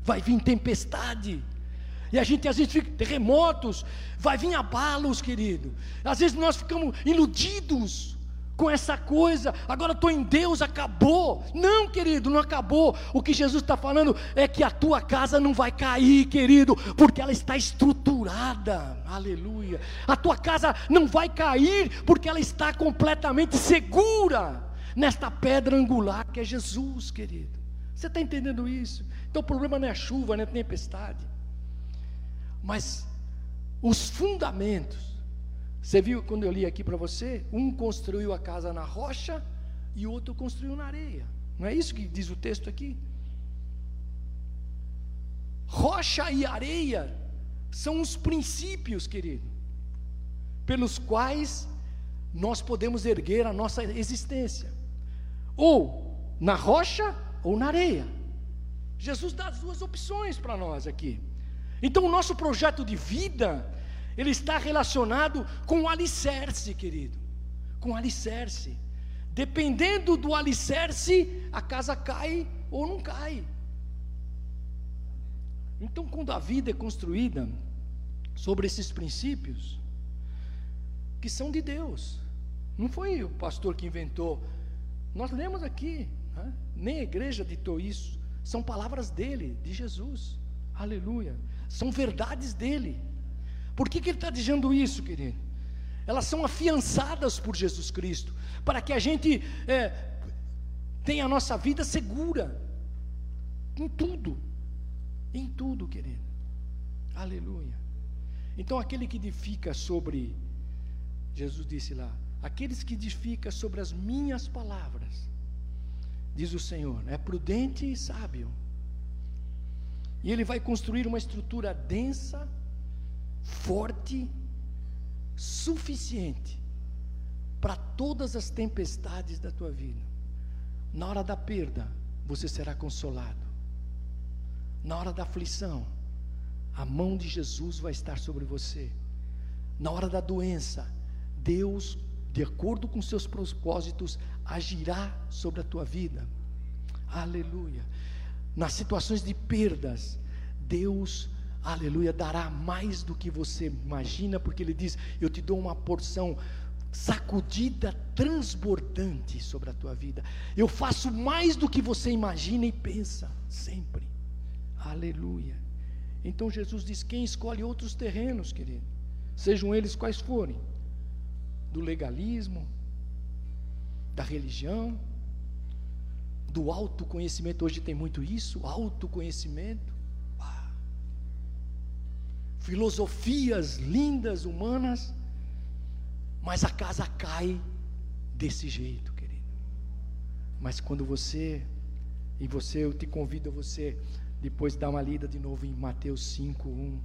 Vai vir tempestade. E a gente às vezes fica terremotos, vai vir abalos, querido. Às vezes nós ficamos iludidos com essa coisa, agora estou em Deus, acabou. Não, querido, não acabou. O que Jesus está falando é que a tua casa não vai cair, querido, porque ela está estruturada. Aleluia. A tua casa não vai cair, porque ela está completamente segura nesta pedra angular que é Jesus, querido. Você está entendendo isso? Então o problema não é a chuva, não é a tempestade, mas os fundamentos você viu quando eu li aqui para você? Um construiu a casa na rocha e o outro construiu na areia. Não é isso que diz o texto aqui? Rocha e areia são os princípios, querido, pelos quais nós podemos erguer a nossa existência, ou na rocha ou na areia. Jesus dá as duas opções para nós aqui. Então, o nosso projeto de vida ele está relacionado com o alicerce, querido. Com o alicerce. Dependendo do alicerce, a casa cai ou não cai. Então, quando a vida é construída sobre esses princípios, que são de Deus, não foi o pastor que inventou, nós lemos aqui, né? nem a igreja ditou isso, são palavras dele, de Jesus, aleluia, são verdades dele. Por que, que ele está dizendo isso, querido? Elas são afiançadas por Jesus Cristo, para que a gente é, tenha a nossa vida segura, em tudo, em tudo, querido. Aleluia. Então, aquele que edifica sobre, Jesus disse lá, aqueles que edificam sobre as minhas palavras, diz o Senhor, é prudente e sábio. E ele vai construir uma estrutura densa, forte, suficiente para todas as tempestades da tua vida. Na hora da perda, você será consolado. Na hora da aflição, a mão de Jesus vai estar sobre você. Na hora da doença, Deus, de acordo com seus propósitos, agirá sobre a tua vida. Aleluia. Nas situações de perdas, Deus aleluia, dará mais do que você imagina, porque ele diz: Eu te dou uma porção sacudida, transbordante sobre a tua vida. Eu faço mais do que você imagina e pensa, sempre. Aleluia. Então Jesus diz: Quem escolhe outros terrenos, querido, sejam eles quais forem, do legalismo, da religião, do autoconhecimento, hoje tem muito isso, autoconhecimento filosofias lindas, humanas, mas a casa cai desse jeito, querido. Mas quando você, e você, eu te convido a você depois dar uma lida de novo em Mateus 5, 1.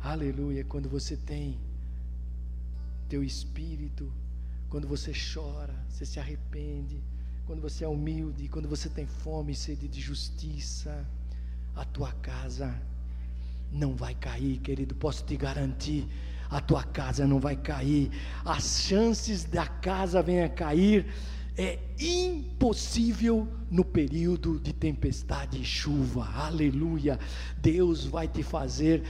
Aleluia, quando você tem teu espírito, quando você chora, você se arrepende, quando você é humilde, quando você tem fome e sede de justiça, a tua casa não vai cair, querido, posso te garantir. A tua casa não vai cair, as chances da casa venha cair é impossível no período de tempestade e chuva. Aleluia! Deus vai te fazer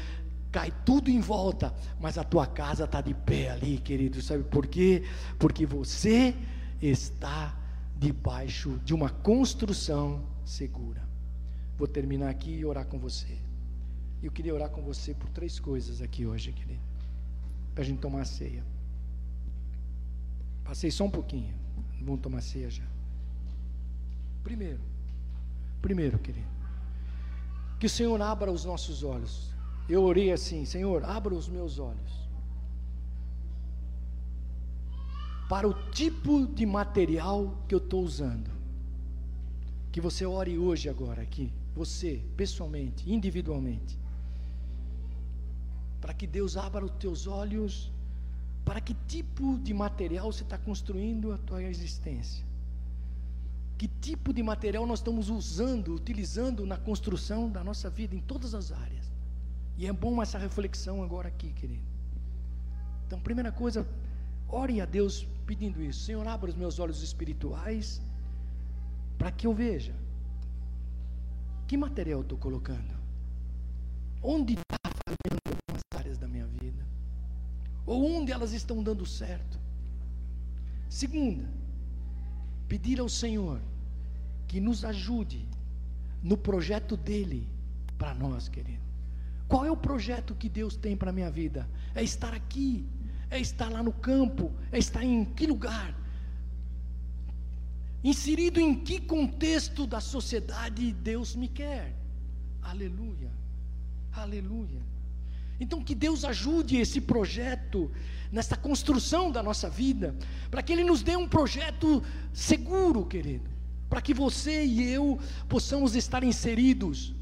cai tudo em volta, mas a tua casa está de pé ali, querido. Sabe por quê? Porque você está debaixo de uma construção segura. Vou terminar aqui e orar com você. Eu queria orar com você por três coisas aqui hoje, querido. Para a gente tomar a ceia. Passei só um pouquinho. Vamos tomar ceia já. Primeiro, primeiro, querido, que o Senhor abra os nossos olhos. Eu orei assim: Senhor, abra os meus olhos para o tipo de material que eu estou usando. Que você ore hoje, agora, aqui, você, pessoalmente, individualmente para que Deus abra os teus olhos para que tipo de material você está construindo a tua existência. Que tipo de material nós estamos usando, utilizando na construção da nossa vida em todas as áreas. E é bom essa reflexão agora aqui, querido. Então, primeira coisa, ore a Deus pedindo isso. Senhor, abra os meus olhos espirituais para que eu veja que material eu estou colocando. Onde está falhando áreas da minha vida? Ou onde elas estão dando certo? Segunda, pedir ao Senhor que nos ajude no projeto dele para nós, querido. Qual é o projeto que Deus tem para a minha vida? É estar aqui, é estar lá no campo, é estar em que lugar? Inserido em que contexto da sociedade Deus me quer? Aleluia, aleluia. Então, que Deus ajude esse projeto, nessa construção da nossa vida, para que Ele nos dê um projeto seguro, querido, para que você e eu possamos estar inseridos.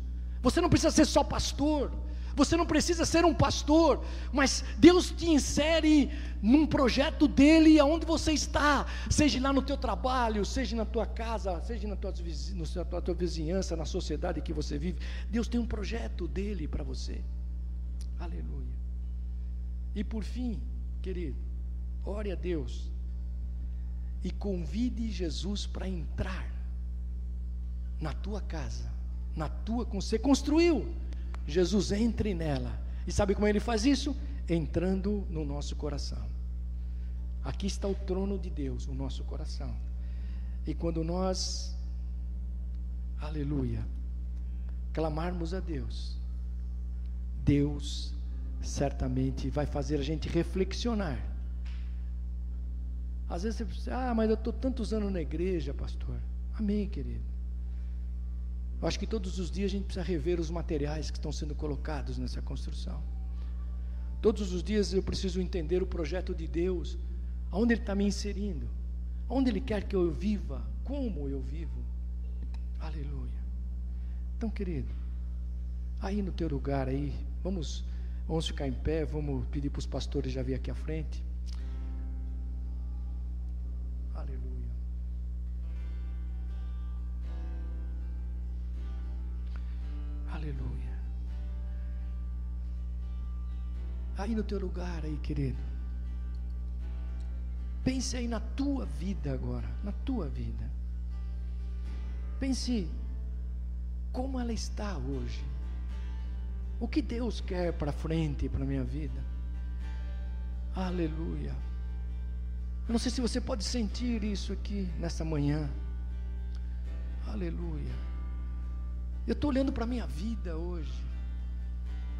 Você não precisa ser só pastor, você não precisa ser um pastor, mas Deus te insere num projeto dele aonde você está, seja lá no teu trabalho, seja na tua casa, seja na tua, na tua vizinhança, na sociedade que você vive. Deus tem um projeto dele para você. Aleluia. E por fim, querido, ore a Deus e convide Jesus para entrar na tua casa, na tua, você construiu Jesus entre nela. E sabe como ele faz isso? Entrando no nosso coração. Aqui está o trono de Deus, o nosso coração. E quando nós, aleluia, clamarmos a Deus, Deus certamente vai fazer a gente reflexionar. Às vezes você pensa, ah, mas eu estou tantos anos na igreja, pastor. Amém, querido. Eu acho que todos os dias a gente precisa rever os materiais que estão sendo colocados nessa construção. Todos os dias eu preciso entender o projeto de Deus, aonde Ele está me inserindo, onde Ele quer que eu viva, como eu vivo. Aleluia. Então, querido, aí no teu lugar aí, vamos, vamos ficar em pé, vamos pedir para os pastores já vir aqui à frente. Aí no teu lugar aí, querido. Pense aí na tua vida agora, na tua vida. Pense como ela está hoje. O que Deus quer para frente para a minha vida. Aleluia. Eu não sei se você pode sentir isso aqui nessa manhã. Aleluia. Eu estou olhando para a minha vida hoje.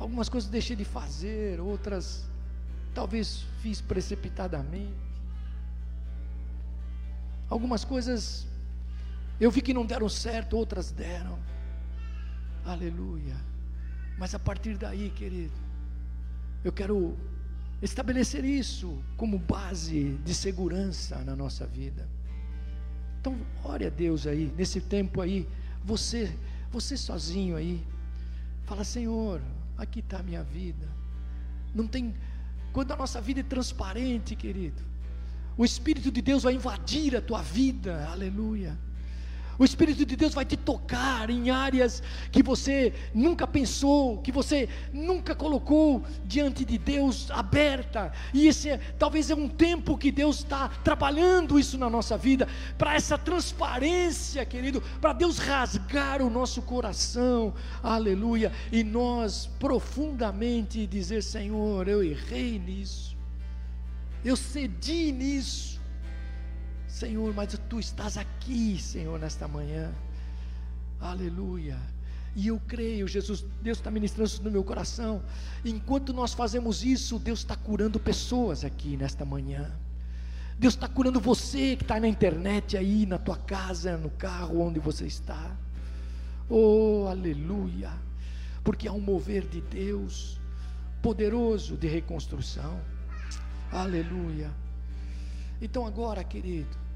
Algumas coisas deixei de fazer, outras talvez fiz precipitadamente. Algumas coisas eu vi que não deram certo, outras deram. Aleluia. Mas a partir daí, querido, eu quero estabelecer isso como base de segurança na nossa vida. Então, ore a Deus aí, nesse tempo aí, você você sozinho aí, fala: Senhor, aqui está a minha vida. Não tem. Quando a nossa vida é transparente, querido, o Espírito de Deus vai invadir a tua vida, aleluia. O Espírito de Deus vai te tocar em áreas que você nunca pensou, que você nunca colocou diante de Deus aberta. E esse é, talvez é um tempo que Deus está trabalhando isso na nossa vida, para essa transparência, querido, para Deus rasgar o nosso coração, aleluia, e nós profundamente dizer: Senhor, eu errei nisso, eu cedi nisso Senhor, mas tu estás aqui, Senhor, nesta manhã. Aleluia. E eu creio, Jesus, Deus está ministrando isso no meu coração. Enquanto nós fazemos isso, Deus está curando pessoas aqui nesta manhã. Deus está curando você que está na internet aí, na tua casa, no carro, onde você está. Oh, aleluia. Porque há um mover de Deus poderoso de reconstrução. Aleluia. Então agora, querido,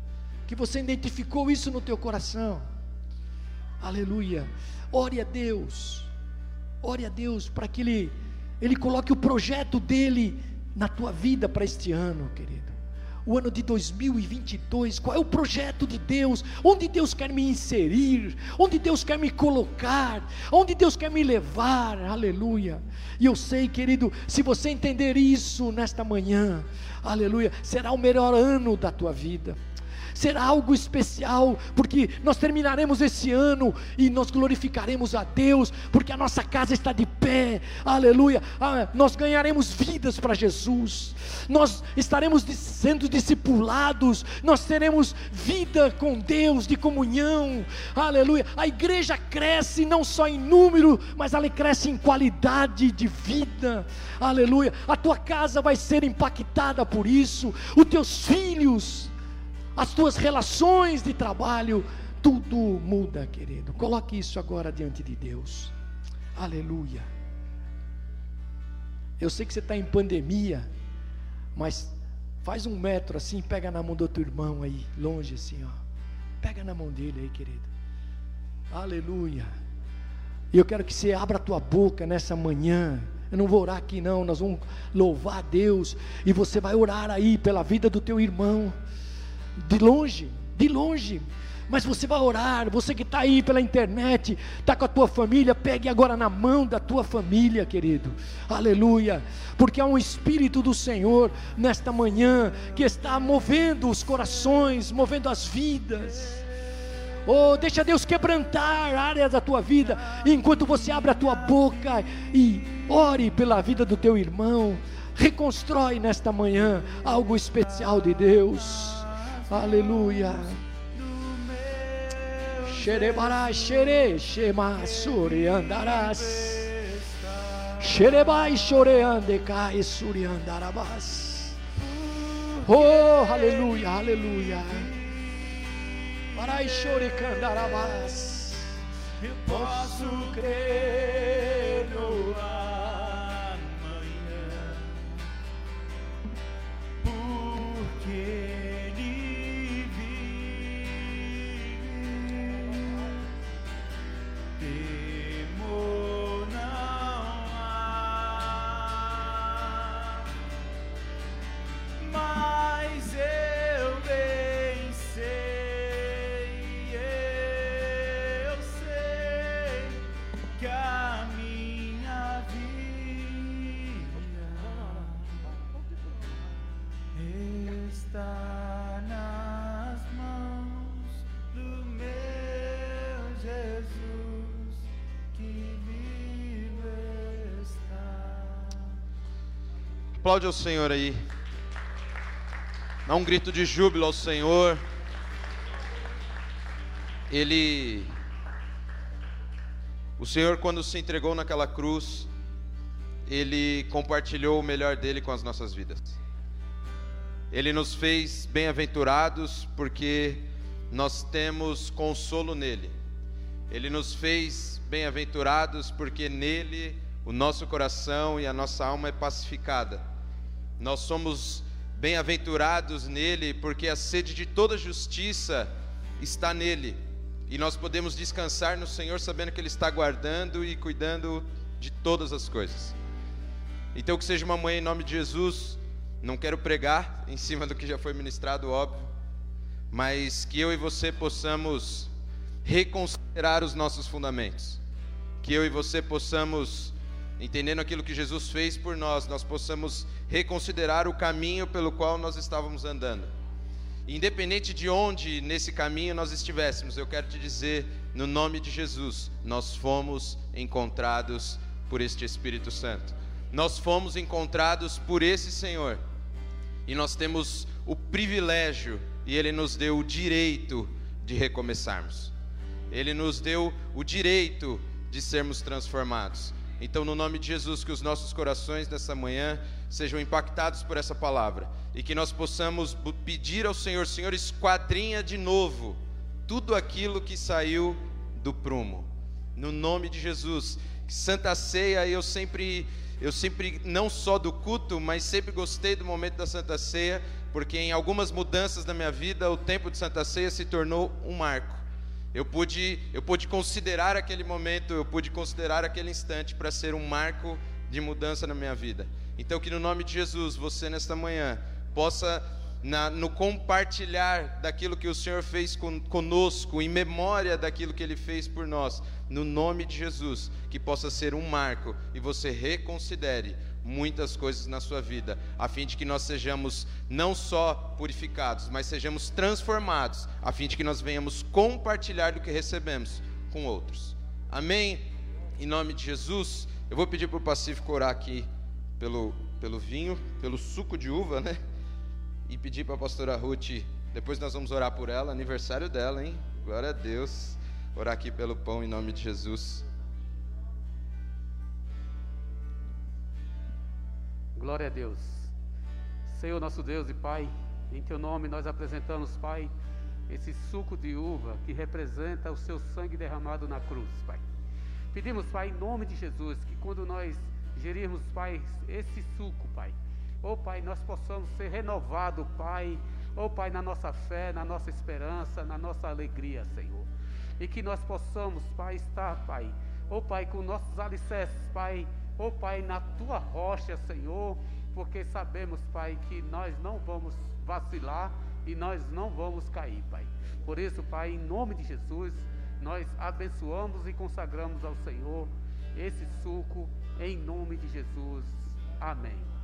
que você identificou isso no teu coração. Aleluia. Ore a Deus. Ore a Deus para que ele ele coloque o projeto dele na tua vida para este ano, querido. O ano de 2022, qual é o projeto de Deus? Onde Deus quer me inserir? Onde Deus quer me colocar? Onde Deus quer me levar? Aleluia. E eu sei, querido, se você entender isso nesta manhã, aleluia, será o melhor ano da tua vida será algo especial, porque nós terminaremos esse ano e nós glorificaremos a Deus, porque a nossa casa está de pé, aleluia. Ah, nós ganharemos vidas para Jesus, nós estaremos sendo discipulados, nós teremos vida com Deus, de comunhão, aleluia. A igreja cresce não só em número, mas ela cresce em qualidade de vida, aleluia. A tua casa vai ser impactada por isso, os teus filhos, as tuas relações de trabalho, tudo muda, querido. Coloque isso agora diante de Deus. Aleluia. Eu sei que você está em pandemia, mas faz um metro assim, pega na mão do outro irmão aí, longe assim, ó. Pega na mão dele aí, querido. Aleluia. E eu quero que você abra a tua boca nessa manhã. Eu não vou orar aqui não, nós vamos louvar a Deus e você vai orar aí pela vida do teu irmão de longe, de longe. Mas você vai orar, você que está aí pela internet, está com a tua família, pegue agora na mão da tua família, querido, aleluia, porque há um Espírito do Senhor nesta manhã que está movendo os corações, movendo as vidas. Oh, deixa Deus quebrantar áreas da tua vida, enquanto você abre a tua boca e ore pela vida do teu irmão, reconstrói nesta manhã algo especial de Deus. Aleluia. Xerebará, xere, xema, suri andarás. Xerebai, xoreande, cai, suri andarabás. Oh, aleluia, aleluia. Parai, chore, candarabás. Eu posso crer no amanhã, porque Aplaude ao Senhor aí. Dá um grito de júbilo ao Senhor. Ele. O Senhor, quando se entregou naquela cruz, Ele compartilhou o melhor dele com as nossas vidas. Ele nos fez bem-aventurados porque nós temos consolo nele. Ele nos fez bem-aventurados porque nele o nosso coração e a nossa alma é pacificada. Nós somos bem-aventurados nele porque a sede de toda justiça está nele. E nós podemos descansar no Senhor sabendo que ele está guardando e cuidando de todas as coisas. Então que seja uma manhã em nome de Jesus. Não quero pregar em cima do que já foi ministrado, óbvio, mas que eu e você possamos reconsiderar os nossos fundamentos. Que eu e você possamos, entendendo aquilo que Jesus fez por nós, nós possamos reconsiderar o caminho pelo qual nós estávamos andando. Independente de onde nesse caminho nós estivéssemos, eu quero te dizer, no nome de Jesus, nós fomos encontrados por este Espírito Santo. Nós fomos encontrados por esse Senhor. E nós temos o privilégio e ele nos deu o direito de recomeçarmos. Ele nos deu o direito de sermos transformados. Então, no nome de Jesus, que os nossos corações nessa manhã sejam impactados por essa palavra e que nós possamos pedir ao Senhor, Senhor, esquadrinha de novo tudo aquilo que saiu do prumo. No nome de Jesus, Santa Ceia, eu sempre eu sempre não só do culto, mas sempre gostei do momento da Santa Ceia, porque em algumas mudanças da minha vida, o tempo de Santa Ceia se tornou um marco. Eu pude, eu pude considerar aquele momento, eu pude considerar aquele instante para ser um marco de mudança na minha vida. Então, que no nome de Jesus, você nesta manhã possa na, no compartilhar daquilo que o Senhor fez con, conosco, em memória daquilo que Ele fez por nós, no nome de Jesus, que possa ser um marco e você reconsidere muitas coisas na sua vida, a fim de que nós sejamos não só purificados, mas sejamos transformados, a fim de que nós venhamos compartilhar do que recebemos com outros. Amém? Em nome de Jesus, eu vou pedir para o Pacífico orar aqui pelo, pelo vinho, pelo suco de uva, né? e pedir para a pastora Ruth, depois nós vamos orar por ela, aniversário dela, hein? Glória a Deus. Orar aqui pelo pão em nome de Jesus. Glória a Deus. Senhor nosso Deus e Pai, em teu nome nós apresentamos, Pai, esse suco de uva que representa o seu sangue derramado na cruz, Pai. Pedimos, Pai, em nome de Jesus, que quando nós gerirmos, Pai, esse suco, Pai, Oh Pai, nós possamos ser renovados, Pai. Oh Pai, na nossa fé, na nossa esperança, na nossa alegria, Senhor. E que nós possamos, Pai, estar, Pai. Oh Pai, com nossos alicerces, Pai. Oh Pai, na tua rocha, Senhor. Porque sabemos, Pai, que nós não vamos vacilar e nós não vamos cair, Pai. Por isso, Pai, em nome de Jesus, nós abençoamos e consagramos ao Senhor esse suco, em nome de Jesus. Amém.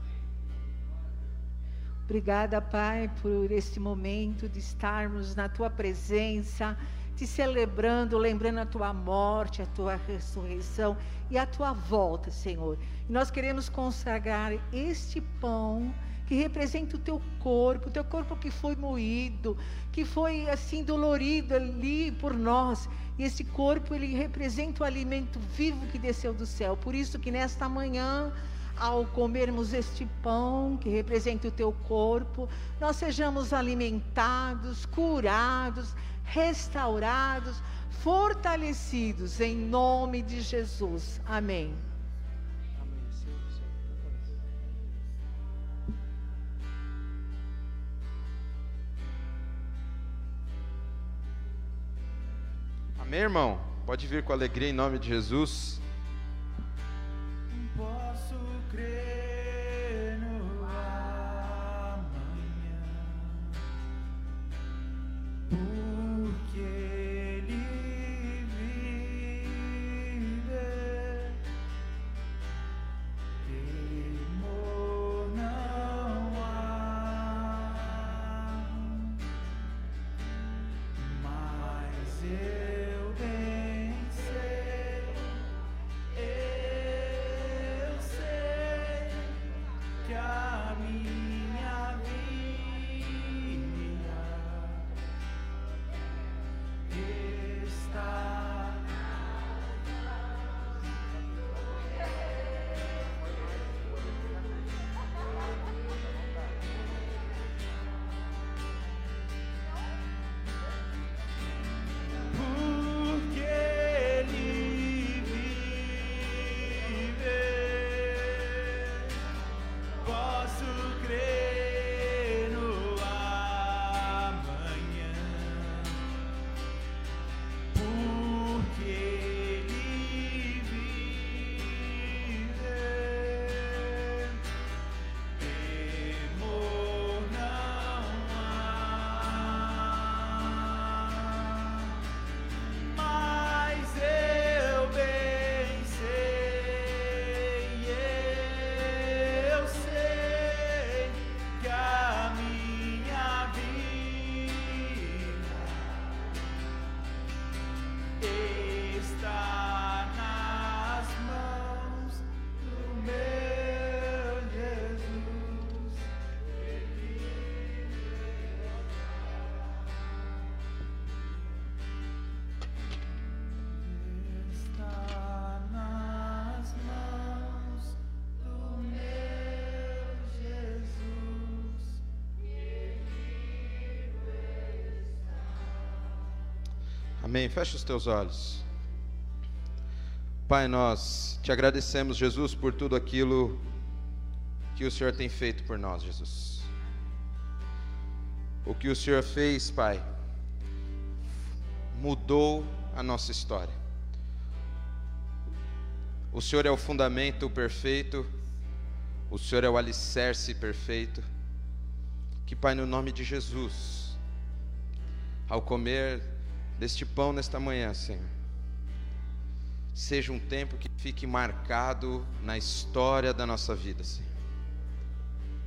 Obrigada, Pai, por este momento de estarmos na tua presença, te celebrando, lembrando a tua morte, a tua ressurreição e a tua volta, Senhor. E nós queremos consagrar este pão que representa o teu corpo, o teu corpo que foi moído, que foi assim dolorido ali por nós. E esse corpo ele representa o alimento vivo que desceu do céu. Por isso que nesta manhã ao comermos este pão que representa o teu corpo, nós sejamos alimentados, curados, restaurados, fortalecidos em nome de Jesus. Amém. Amém, irmão? Pode vir com alegria em nome de Jesus. Fecha os teus olhos. Pai, nós te agradecemos, Jesus, por tudo aquilo que o Senhor tem feito por nós, Jesus. O que o Senhor fez, Pai, mudou a nossa história. O Senhor é o fundamento perfeito, o Senhor é o alicerce perfeito que, Pai, no nome de Jesus, ao comer deste pão nesta manhã, Senhor, seja um tempo que fique marcado na história da nossa vida, Senhor.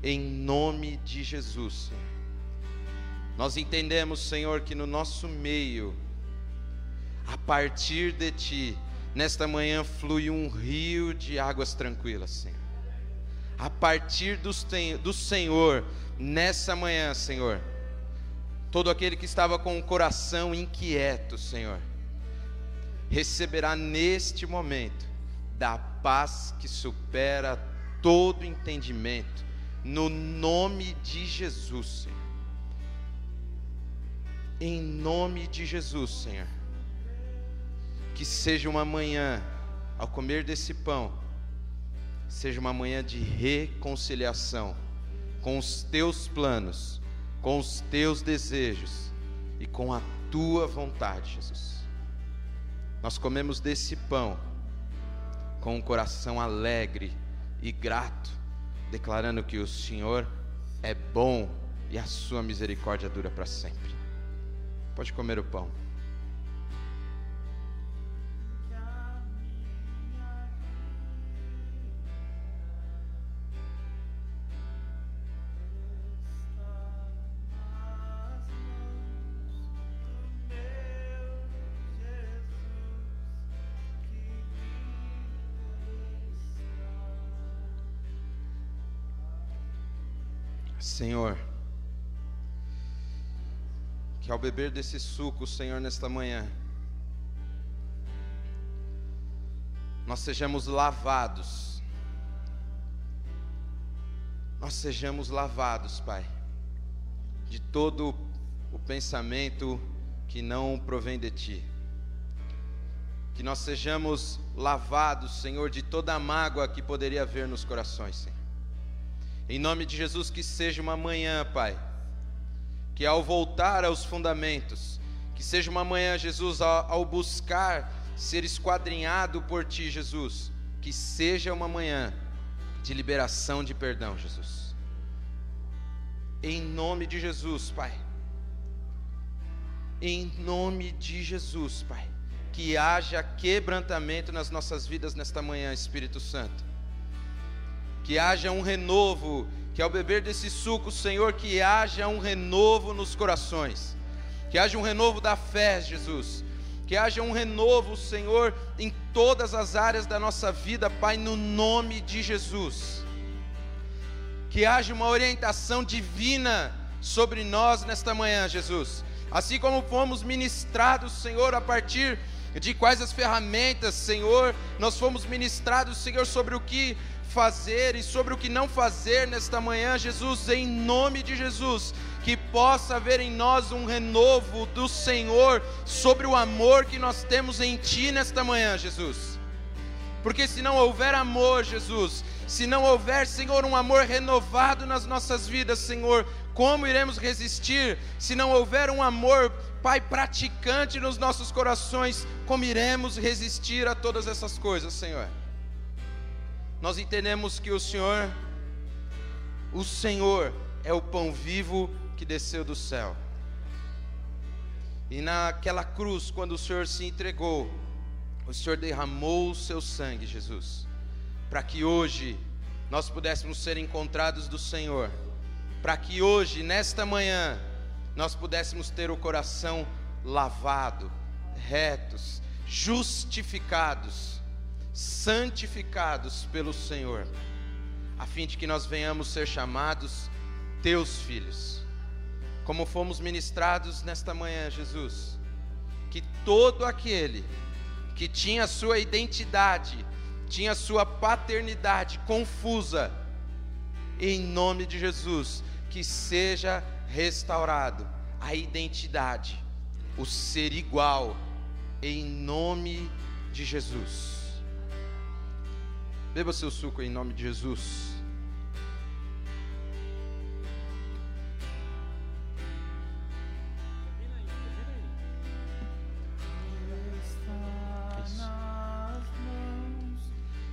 Em nome de Jesus, Senhor. Nós entendemos, Senhor, que no nosso meio, a partir de Ti, nesta manhã flui um rio de águas tranquilas, Senhor. A partir do, Senhor, nessa manhã, Senhor, todo aquele que estava com o coração inquieto, Senhor, receberá neste momento da paz que supera todo entendimento, no nome de Jesus, Senhor. Em nome de Jesus, Senhor. Que seja uma manhã, ao comer desse pão, seja uma manhã de reconciliação com os teus planos, com os teus desejos e com a tua vontade, Jesus. Nós comemos desse pão com um coração alegre e grato, declarando que o Senhor é bom e a sua misericórdia dura para sempre. Pode comer o pão. Ao beber desse suco, Senhor, nesta manhã, nós sejamos lavados, nós sejamos lavados, Pai, de todo o pensamento que não provém de Ti, que nós sejamos lavados, Senhor, de toda a mágoa que poderia haver nos corações, Senhor. Em nome de Jesus, que seja uma manhã, Pai, que ao voltar aos fundamentos, que seja uma manhã, Jesus, ao, buscar ser esquadrinhado por Ti, Jesus, que seja uma manhã de liberação de perdão, Jesus. Em nome de Jesus, Pai. Em nome de Jesus, Pai. Que haja quebrantamento nas nossas vidas nesta manhã, Espírito Santo que haja um renovo, que ao beber desse suco, Senhor, que haja um renovo nos corações, que haja um renovo da fé, Jesus, que haja um renovo, Senhor, em todas as áreas da nossa vida, Pai, no nome de Jesus. Que haja uma orientação divina sobre nós nesta manhã, Jesus. Assim como fomos ministrados, Senhor, a partir de quais as ferramentas, Senhor, nós fomos ministrados, Senhor, sobre o que fazer e sobre o que não fazer nesta manhã, Jesus, em nome de Jesus, que possa haver em nós um renovo do Senhor sobre o amor que nós temos em Ti nesta manhã, Jesus. Porque se não houver amor, Jesus, se não houver, Senhor, um amor renovado nas nossas vidas, Senhor, como iremos resistir? Se não houver um amor, Pai, praticante nos nossos corações, como iremos resistir a todas essas coisas, Senhor? Nós entendemos que o Senhor, o Senhor é o pão vivo que desceu do céu. E naquela cruz, quando o Senhor se entregou, o Senhor derramou o seu sangue, Jesus, para que hoje nós pudéssemos ser encontrados do Senhor, para que hoje, nesta manhã, nós pudéssemos ter o coração lavado, retos, justificados santificados pelo Senhor, a fim de que nós venhamos ser chamados teus filhos. Como fomos ministrados nesta manhã, Jesus, que todo aquele que tinha sua identidade, tinha sua paternidade confusa, em nome de Jesus, que seja restaurado a identidade, o ser igual, em nome de Jesus. Beba seu suco em nome de Jesus.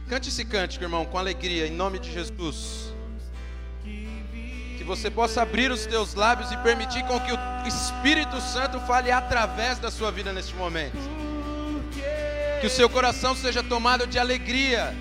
Cante esse cântico, irmão, com alegria, em nome de Jesus. Que você possa abrir os teus lábios e permitir com que o Espírito Santo fale através da sua vida neste momento. Que o seu coração seja tomado de alegria